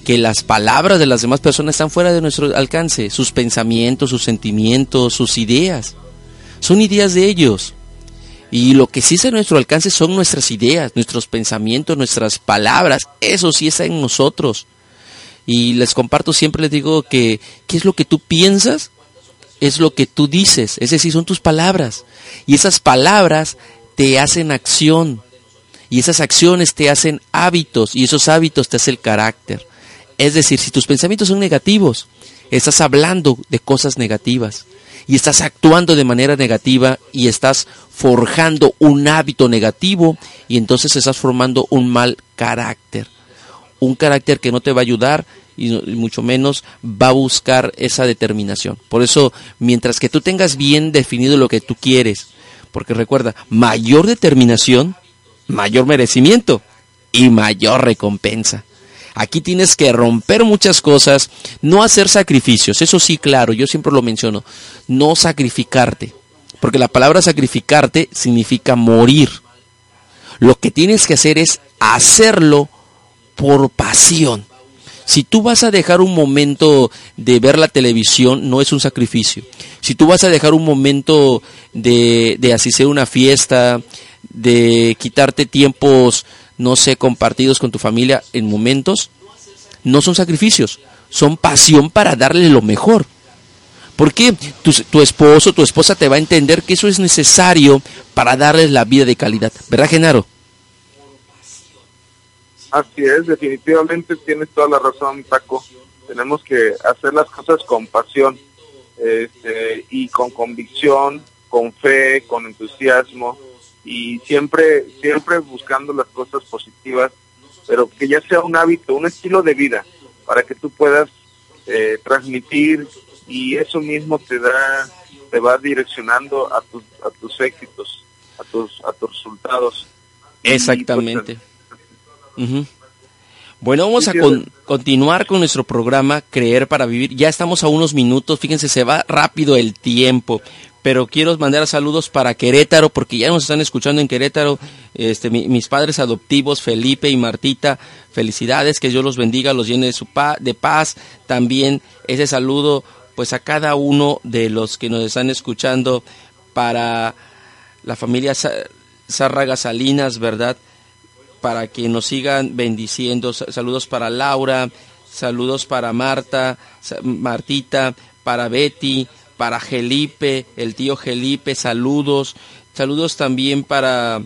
que las palabras de las demás personas están fuera de nuestro alcance, sus pensamientos, sus sentimientos, sus ideas. Son ideas de ellos. Y lo que sí está a nuestro alcance son nuestras ideas, nuestros pensamientos, nuestras palabras. Eso sí está en nosotros. Y les comparto, siempre les digo que qué es lo que tú piensas, es lo que tú dices. Es decir, son tus palabras. Y esas palabras te hacen acción. Y esas acciones te hacen hábitos. Y esos hábitos te hacen el carácter. Es decir, si tus pensamientos son negativos, estás hablando de cosas negativas y estás actuando de manera negativa y estás forjando un hábito negativo y entonces estás formando un mal carácter. Un carácter que no te va a ayudar y mucho menos va a buscar esa determinación. Por eso, mientras que tú tengas bien definido lo que tú quieres, porque recuerda, mayor determinación, mayor merecimiento y mayor recompensa. Aquí tienes que romper muchas cosas, no hacer sacrificios, eso sí, claro, yo siempre lo menciono, no sacrificarte, porque la palabra sacrificarte significa morir. Lo que tienes que hacer es hacerlo por pasión. Si tú vas a dejar un momento de ver la televisión, no es un sacrificio. Si tú vas a dejar un momento de, de asistir una fiesta, de quitarte tiempos, no sé, compartidos con tu familia en momentos, no son sacrificios, son pasión para darle lo mejor. Porque tu, tu esposo, tu esposa te va a entender que eso es necesario para darles la vida de calidad. ¿Verdad, Genaro? Así es, definitivamente tienes toda la razón, Paco. Tenemos que hacer las cosas con pasión este, y con convicción, con fe, con entusiasmo y siempre, siempre buscando las cosas positivas, pero que ya sea un hábito, un estilo de vida, para que tú puedas eh, transmitir y eso mismo te da, te va direccionando a tus, a tus éxitos, a tus, a tus resultados. Y, pues, Exactamente. Bueno, vamos a con- continuar con nuestro programa Creer para Vivir. Ya estamos a unos minutos, fíjense, se va rápido el tiempo. Pero quiero mandar saludos para Querétaro, porque ya nos están escuchando en Querétaro. Este, mi- mis padres adoptivos, Felipe y Martita, felicidades, que Dios los bendiga, los llene de, su pa- de paz. También ese saludo, pues a cada uno de los que nos están escuchando para la familia Zárraga Salinas, ¿verdad? para que nos sigan bendiciendo. Sa- Saludos para Laura, saludos para Marta, Martita, para Betty, para Gelipe, el tío Gelipe, saludos. Saludos también para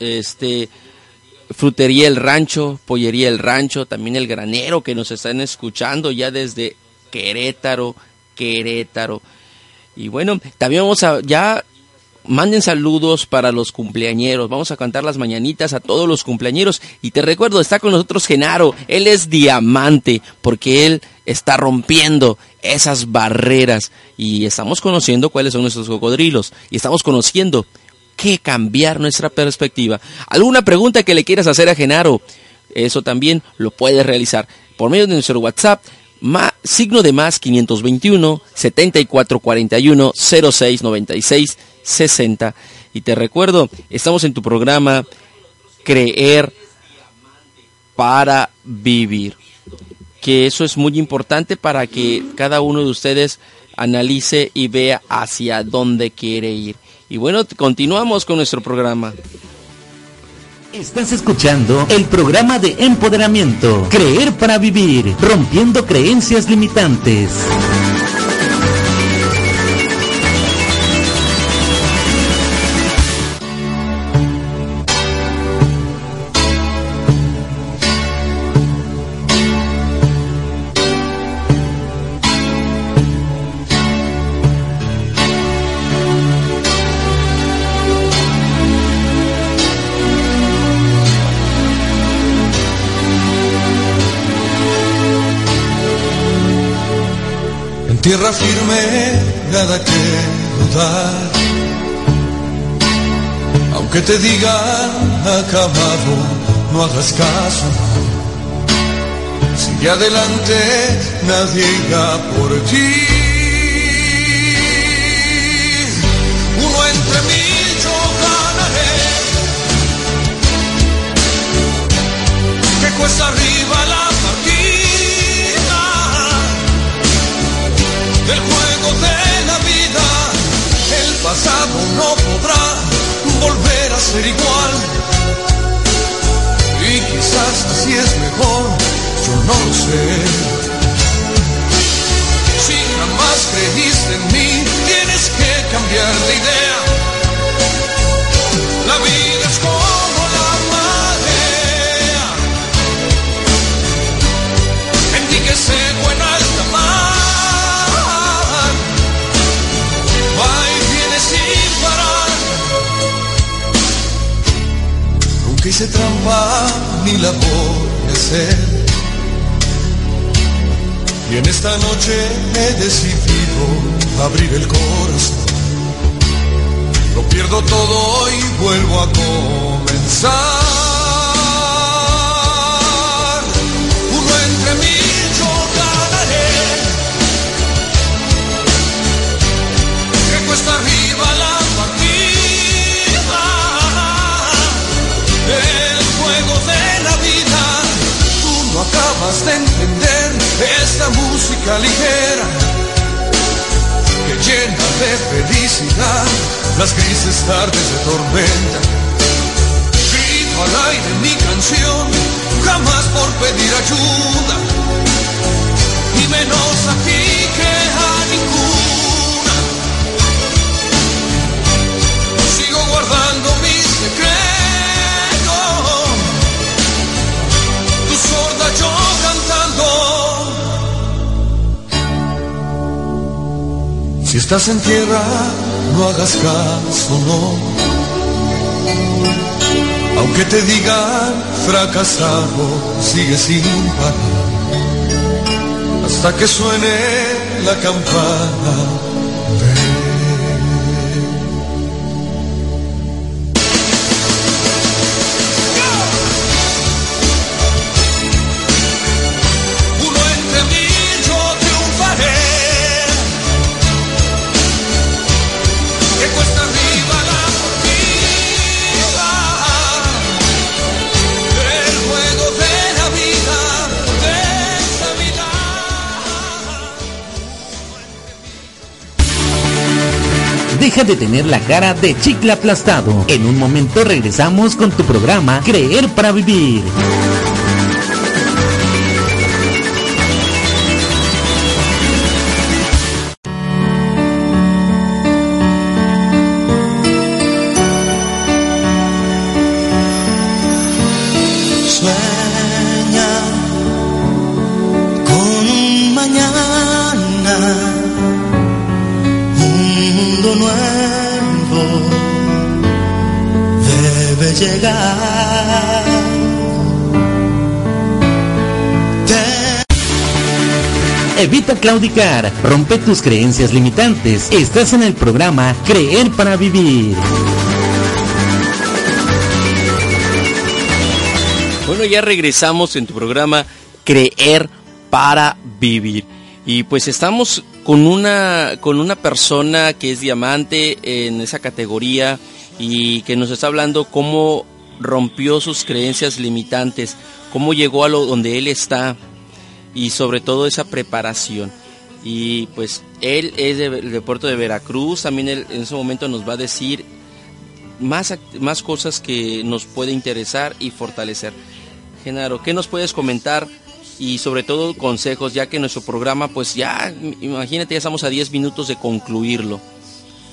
este Frutería El Rancho, Pollería El Rancho, también el granero que nos están escuchando ya desde Querétaro, Querétaro. Y bueno, también vamos a ya manden saludos para los cumpleañeros. Vamos a cantar las mañanitas a todos los cumpleañeros. Y te recuerdo, está con nosotros Genaro. Él es diamante porque él está rompiendo esas barreras. Y estamos conociendo cuáles son nuestros cocodrilos. Y estamos conociendo qué cambiar nuestra perspectiva. ¿Alguna pregunta que le quieras hacer a Genaro? Eso también lo puedes realizar por medio de nuestro WhatsApp. ma- signo de más 521 7441 06 96 60. Y te recuerdo, estamos en tu programa Creer para Vivir. Que eso es muy importante para que cada uno de ustedes analice y vea hacia dónde quiere ir. Y bueno, continuamos con nuestro programa. Estás escuchando el programa de empoderamiento, Creer para Vivir, rompiendo creencias limitantes. Tierra firme, nada que dudar. Aunque te digan acabado, no hagas caso. Sigue adelante, nadie irá por ti. Pasado no podrá volver a ser igual. Y quizás así es mejor, yo no lo sé. Si jamás creíste en mí, tienes que cambiar de idea. Hice trampa ni la voy a hacer. Y en esta noche he decidido abrir el corazón. Lo pierdo todo y vuelvo a comenzar. Uno entre mil yo ganaré. Juego de acabas entender esta música ligera que llena de felicidad las grises tardes de tormenta. Grito al aire mi canción, jamás por pedir ayuda, estás en tierra, no hagas caso, no. Aunque te digan fracasado, sigue sin parar. Hasta que suene la campana. Deja de tener la cara de chicle aplastado. En un momento regresamos con tu programa Creer para Vivir. Claudicar, rompe tus creencias limitantes. Estás en el programa Creer para Vivir. Bueno, ya regresamos en tu programa Creer para Vivir. Y pues estamos con una, con una persona que es diamante en esa categoría y que nos está hablando cómo rompió sus creencias limitantes, cómo llegó a lo donde él está y sobre todo esa preparación. Y pues él es de- del puerto de Veracruz, también él en ese momento nos va a decir más, más cosas que nos puede interesar y fortalecer. Genaro, ¿qué nos puedes comentar? Y sobre todo consejos, ya que nuestro programa, pues ya, im- imagínate, ya estamos a 10 minutos de concluirlo.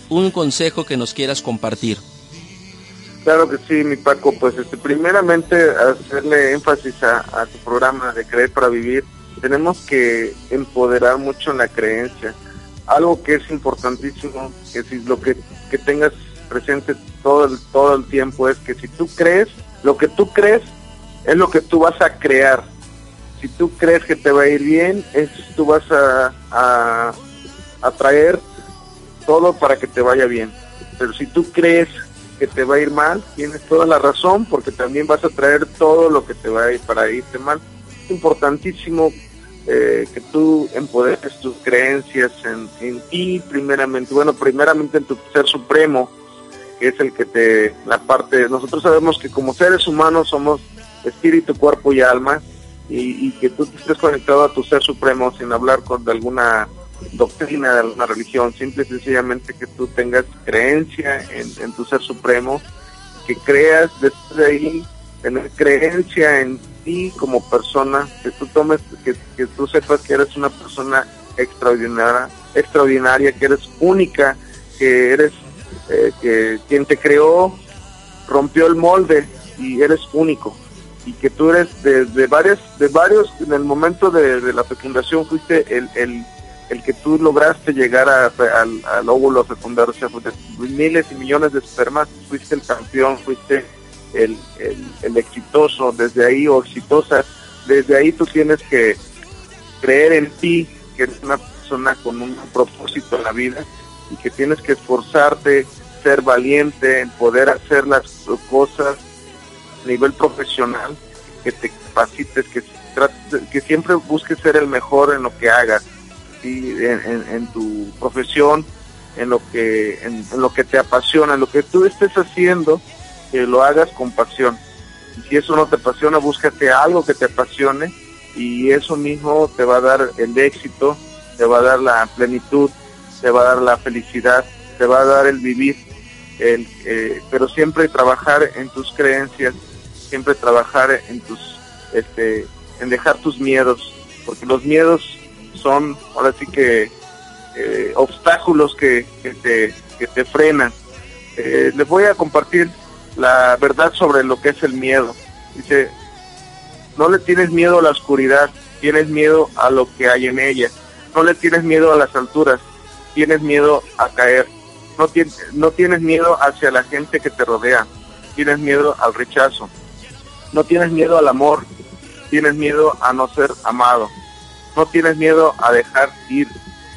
Un consejo que nos quieras compartir. Claro que sí, mi Paco. Pues este, primeramente hacerle énfasis a, a tu programa de Creer para Vivir. Tenemos que empoderar mucho la creencia. Algo que es importantísimo, que si lo que, que tengas presente todo el, todo el tiempo es que si tú crees, lo que tú crees es lo que tú vas a crear. Si tú crees que te va a ir bien, es tú vas a, a atraer todo para que te vaya bien. Pero si tú crees que te va a ir mal, tienes toda la razón porque también vas a traer todo lo que te va a ir para irte mal. Importantísimo eh, que tú empoderes tus creencias en, ti primeramente, bueno, primeramente en tu ser supremo, que es el que te, la parte, nosotros sabemos que como seres humanos somos espíritu, cuerpo y alma, y, que tú estés conectado a tu ser supremo sin hablar con de alguna doctrina de alguna religión, simple y sencillamente que tú tengas creencia en, tu ser supremo, que creas después de ahí, tener creencia en ti como persona, que tú tomes, que, que tú sepas que eres una persona extraordinaria, extraordinaria, que eres única, que eres, eh, que quien te creó rompió el molde y eres único. Y que tú eres de, de varias, de varios, en el momento de, la fecundación fuiste el, el, el que tú lograste llegar a- al, al óvulo fecundar, o sea, de miles y millones de espermas, fuiste el campeón, fuiste el, el, exitoso, desde ahí, o exitosa, desde ahí tú tienes que creer en ti, que eres una persona con un propósito en la vida y que tienes que esforzarte, ser valiente, en poder hacer las cosas a nivel profesional, que te capacites, que, trates- que siempre busques ser el mejor en lo que hagas, ¿sí? en tu profesión, en lo que en, en lo que te apasiona, en lo que tú estés haciendo, que lo hagas con pasión. Y si eso no te apasiona, búscate algo que te apasione y eso mismo te va a dar el éxito, te va a dar la plenitud, te va a dar la felicidad, te va a dar el vivir, el, eh, pero siempre trabajar en tus creencias, siempre trabajar en tus, este, en dejar tus miedos, porque los miedos son ahora sí que eh, obstáculos que, que te, que te frenan. Eh, les voy a compartir la verdad sobre lo que es el miedo. Dice, no le tienes miedo a la oscuridad, tienes miedo a lo que hay en ella. No le tienes miedo a las alturas, tienes miedo a caer. No, tien- no tienes miedo hacia la gente que te rodea, tienes miedo al rechazo. No tienes miedo al amor, tienes miedo a no ser amado. No tienes miedo a dejar ir,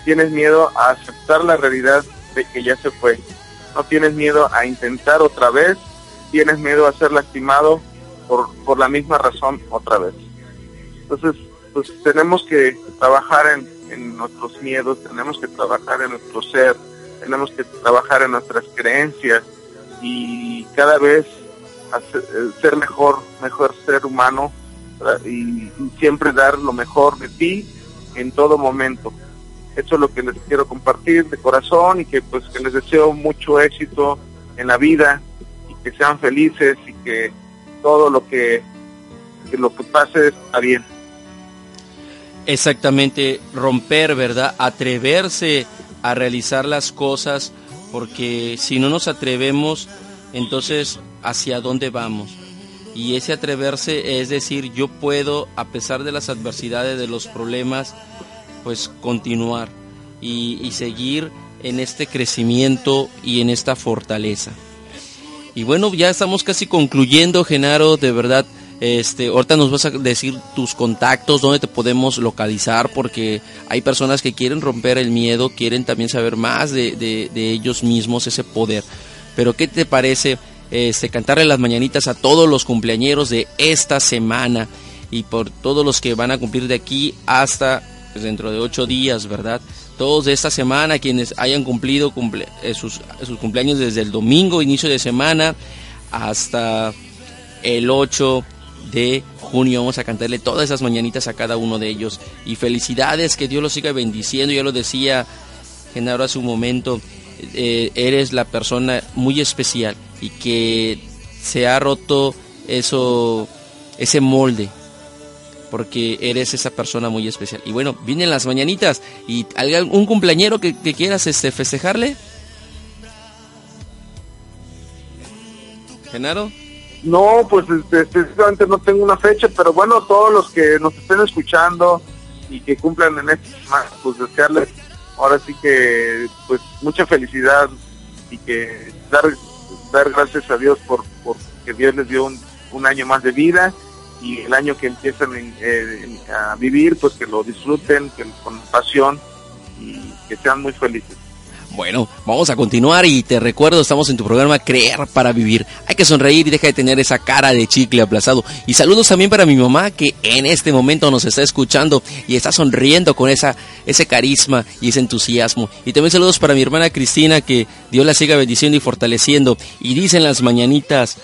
tienes miedo a aceptar la realidad de que ya se fue. No tienes miedo a intentar otra vez, tienes miedo a ser lastimado por, por la misma razón otra vez. Entonces, pues tenemos que trabajar en, en nuestros miedos, tenemos que trabajar en nuestro ser, tenemos que trabajar en nuestras creencias y cada vez eh, ser mejor, mejor ser humano y, y siempre dar lo mejor de ti en todo momento. Eso es lo que les quiero compartir de corazón y que pues que les deseo mucho éxito en la vida que sean felices y que todo lo que, lo que pase está bien. Exactamente, romper, ¿verdad? Atreverse a realizar las cosas, porque si no nos atrevemos, entonces, ¿hacia dónde vamos? Y ese atreverse es decir, yo puedo, a pesar de las adversidades, de los problemas, pues continuar y seguir en este crecimiento y en esta fortaleza. Y bueno, ya estamos casi concluyendo, Genaro, de verdad. Este, ahorita nos vas a decir tus contactos, dónde te podemos localizar, porque hay personas que quieren romper el miedo, quieren también saber más de, ellos mismos, ese poder. Pero ¿qué te parece este, cantarle las mañanitas a todos los cumpleañeros de esta semana y por todos los que van a cumplir de aquí hasta pues, dentro de ocho días, ¿verdad? Todos de esta semana, quienes hayan cumplido eh, sus, sus cumpleaños desde el domingo, inicio de semana, hasta el 8 de junio. Vamos a cantarle todas esas mañanitas a cada uno de ellos. Y felicidades, que Dios los siga bendiciendo. Ya lo decía Genaro hace un momento, eh, eres la persona muy especial y que se ha roto eso, ese molde. Porque eres esa persona muy especial. Y bueno, vienen las mañanitas. ¿Y algún cumpleañero que, quieras este, festejarle? Genaro. No, pues este, específicamente no tengo una fecha, pero bueno, todos los que nos estén escuchando y que cumplan en esta semana, pues desearles ahora sí que pues mucha felicidad y que dar, dar gracias a Dios por, por que Dios les dio un año más de vida y el año que empiezan eh, a vivir, pues que lo disfruten con pasión y que sean muy felices. Bueno, vamos a continuar y te recuerdo, estamos en tu programa Creer para Vivir. Hay que sonreír y deja de tener esa cara de chicle aplazado. Y saludos también para mi mamá que en este momento nos está escuchando y está sonriendo con esa, ese carisma y ese entusiasmo. Y también saludos para mi hermana Cristina que Dios la siga bendiciendo y fortaleciendo. Y dicen las mañanitas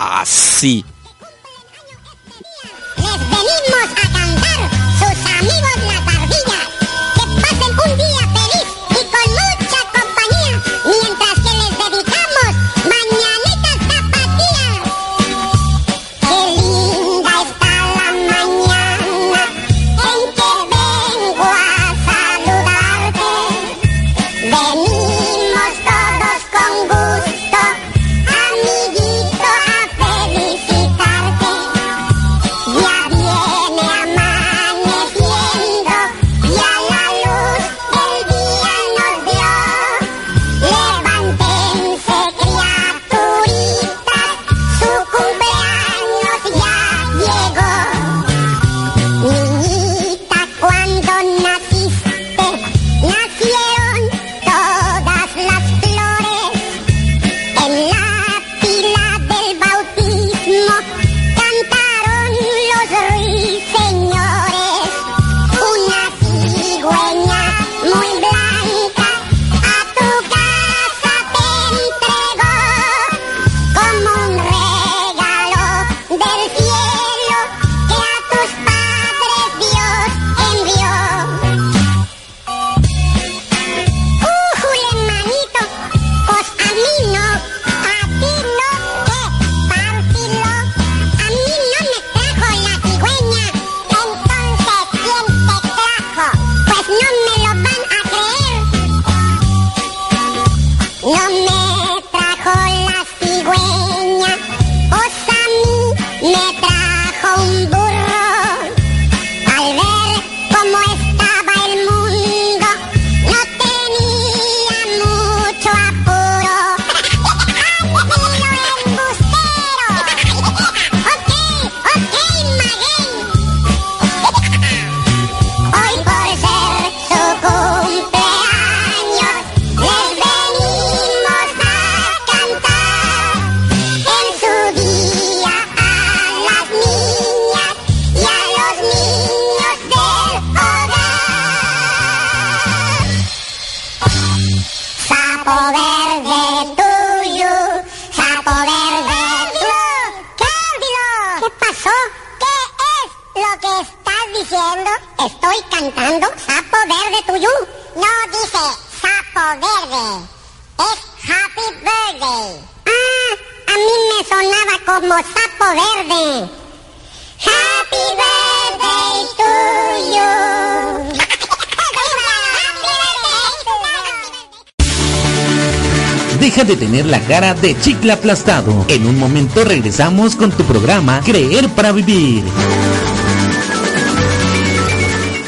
así. Les venimos de tener la cara de chicle aplastado. En un momento regresamos con tu programa Creer para Vivir.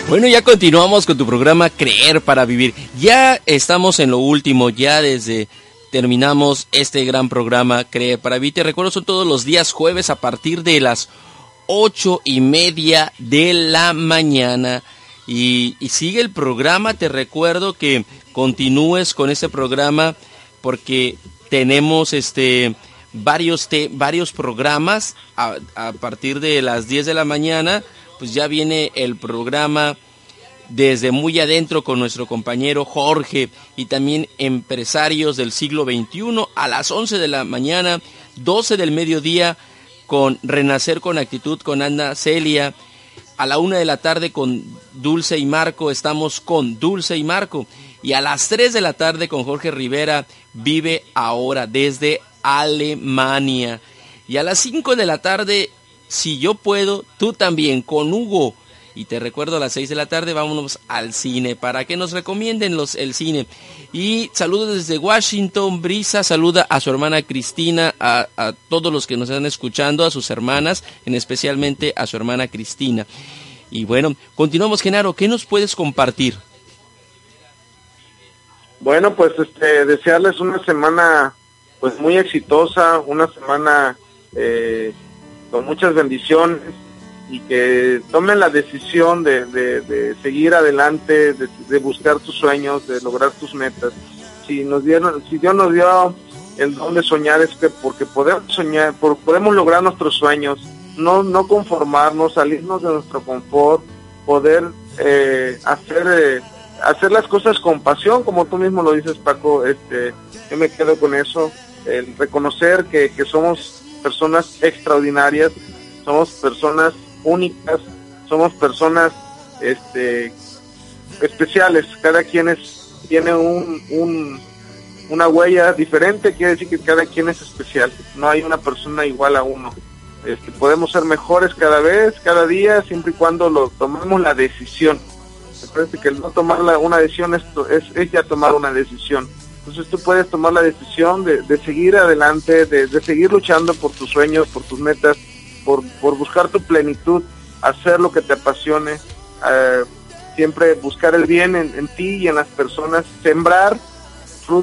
Bueno, ya continuamos con tu programa Creer para Vivir. Ya estamos en lo último, ya desde terminamos este gran programa Creer para Vivir. Te recuerdo, son todos los días jueves a partir de las ocho y media de la mañana. Y, y sigue el programa, te recuerdo que continúes con este programa porque tenemos este varios te- varios programas a, partir de las 10 de la mañana, pues ya viene el programa desde muy adentro con nuestro compañero Jorge y también empresarios del siglo XXI a las 11 de la mañana, 12 del mediodía con Renacer con Actitud con Ana Celia. A la una de la tarde con Dulce y Marco estamos con Dulce y Marco. Y a las 3 de la tarde con Jorge Rivera vive ahora desde Alemania. Y a las 5 de la tarde, si yo puedo, tú también con Hugo. Y te recuerdo a las 6 de la tarde vámonos al cine para que nos recomienden los, el cine. Y saludos desde Washington, Brisa saluda a su hermana Cristina, a, a todos los que nos están escuchando, a sus hermanas, en especialmente a su hermana Cristina. Y bueno, continuamos Genaro, ¿qué nos puedes compartir? Bueno, pues este, desearles una semana pues muy exitosa, una semana eh, con muchas bendiciones y que tomen la decisión de, de- seguir adelante, de, de buscar tus sueños, de lograr tus metas. Si nos dieron, si Dios nos dio el don de soñar es que porque podemos soñar, por- podemos lograr nuestros sueños, no, no conformarnos, salirnos de nuestro confort, poder eh, hacer eh, hacer las cosas con pasión, como tú mismo lo dices, Paco, este, yo me quedo con eso, el reconocer que, que somos personas extraordinarias, somos personas únicas, somos personas este, especiales, cada quien es, tiene un, un, una huella diferente, quiere decir que cada quien es especial, no hay una persona igual a uno. Este, podemos ser mejores cada vez, cada día, siempre y cuando lo tomemos la decisión. Me parece que el no tomar la- una decisión es, es, es ya tomar una decisión. Entonces tú puedes tomar la decisión de, de seguir adelante, de, de seguir luchando por tus sueños, por tus metas, por, por buscar tu plenitud, hacer lo que te apasione, eh, siempre buscar el bien en, en ti y en las personas, sembrar,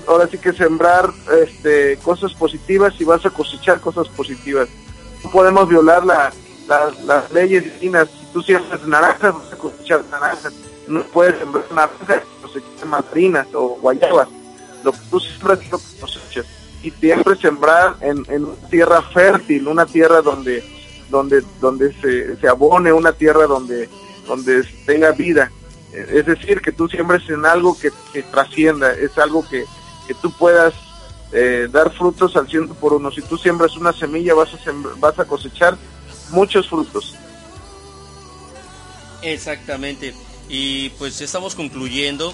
ahora sí que sembrar este, cosas positivas y vas a cosechar cosas positivas. No podemos violar la, la- las leyes divinas. Si tú siembras naranjas, vas a cosechar naranjas. No puedes sembrar naranjas cosechar mandarinas o guayabas. Lo que tú siembras es lo que cosechas. Y siempre sembrar en, en una tierra fértil, una tierra donde donde donde se, se abone, una tierra donde donde tenga vida. Es decir, que tú siembres en algo que, que trascienda, es algo que, que tú puedas eh, dar frutos al ciento por uno. Si tú siembras una semilla, vas a, vas a cosechar muchos frutos. Exactamente. Y pues estamos concluyendo.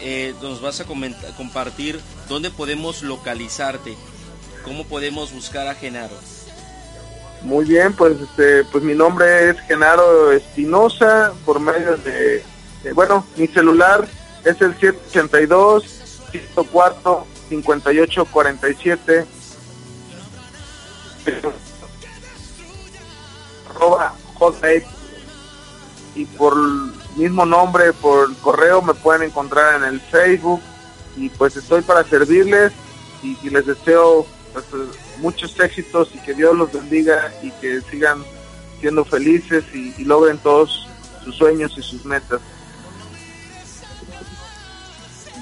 Eh, nos vas a comenta- compartir dónde podemos localizarte, cómo podemos buscar a Genaro. Muy bien, pues este, pues mi nombre es Genaro Espinosa, por medio de, de- bueno, mi celular es el 782 104 58 47 hotmail y por el mismo nombre, por el correo me pueden encontrar en el Facebook y pues estoy para servirles y, les deseo pues, muchos éxitos y que Dios los bendiga y que sigan siendo felices y logren todos sus sueños y sus metas.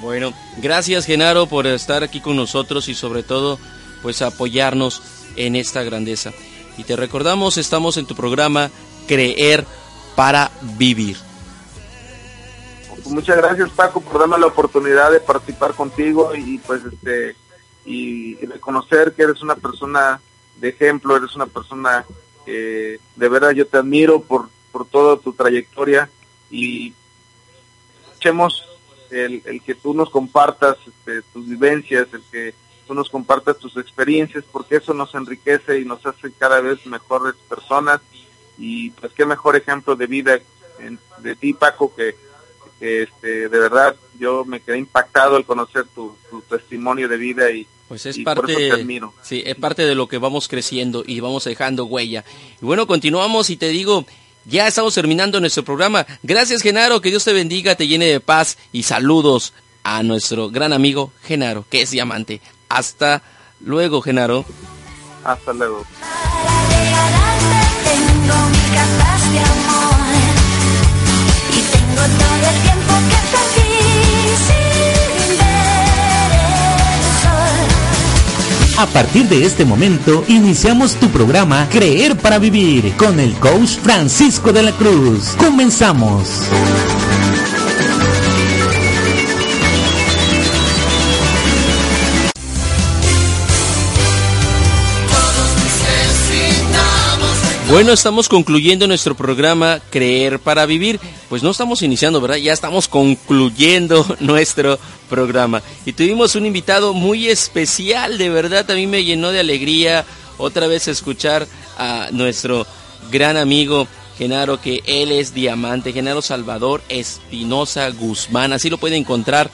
Bueno, gracias Genaro por estar aquí con nosotros y sobre todo pues apoyarnos en esta grandeza. Y te recordamos, estamos en tu programa Creer para Vivir. Pues muchas gracias Paco por darme la oportunidad de participar contigo y pues este y, reconocer que eres una persona de ejemplo, eres una persona que de verdad yo te admiro por, por toda tu trayectoria y echemos el, el que tú nos compartas este, tus vivencias, el que tú nos compartas tus experiencias, porque eso nos enriquece y nos hace cada vez mejores personas y pues qué mejor ejemplo de vida en- de ti Paco que, que, este de verdad yo me quedé impactado al conocer tu, tu testimonio de vida y, Pues es y por eso parte, te admiro. sí, es parte de lo que vamos creciendo y vamos dejando huella. Y bueno, continuamos y te digo, ya estamos terminando nuestro programa. Gracias, Genaro, que Dios te bendiga, te llene de paz y saludos a nuestro gran amigo Genaro, que es diamante. Hasta luego, Genaro. Hasta luego. A partir de este momento, iniciamos tu programa Creer para Vivir con el coach Francisco de la Cruz. Comenzamos. Bueno, estamos concluyendo nuestro programa Creer para Vivir. Pues no estamos iniciando, ¿verdad? Ya estamos concluyendo nuestro programa. Y tuvimos un invitado muy especial, de verdad, a mí me llenó de alegría otra vez escuchar a nuestro gran amigo Genaro, que él es diamante, Genaro Salvador Espinosa Guzmán. Así lo puede encontrar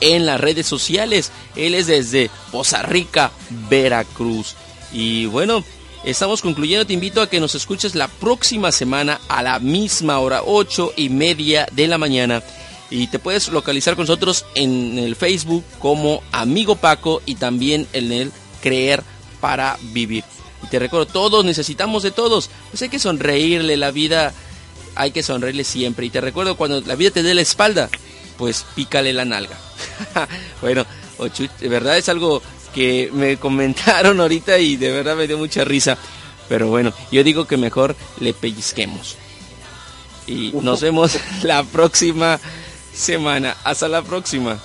en las redes sociales. Él es desde Poza Rica, Veracruz. Y bueno, estamos concluyendo. Te invito a que nos escuches la próxima semana a la misma hora, ocho y media de la mañana. Y te puedes localizar con nosotros en el Facebook como Amigo Paco y también en el Creer para Vivir. Y te recuerdo, todos necesitamos de todos. Pues hay que sonreírle, la vida hay que sonreírle siempre. Y te recuerdo, cuando la vida te dé la espalda, pues pícale la nalga. bueno, de verdad es algo que me comentaron ahorita y de verdad me dio mucha risa. Pero bueno, yo digo que mejor le pellizquemos. Y nos vemos la próxima semana. Hasta la próxima.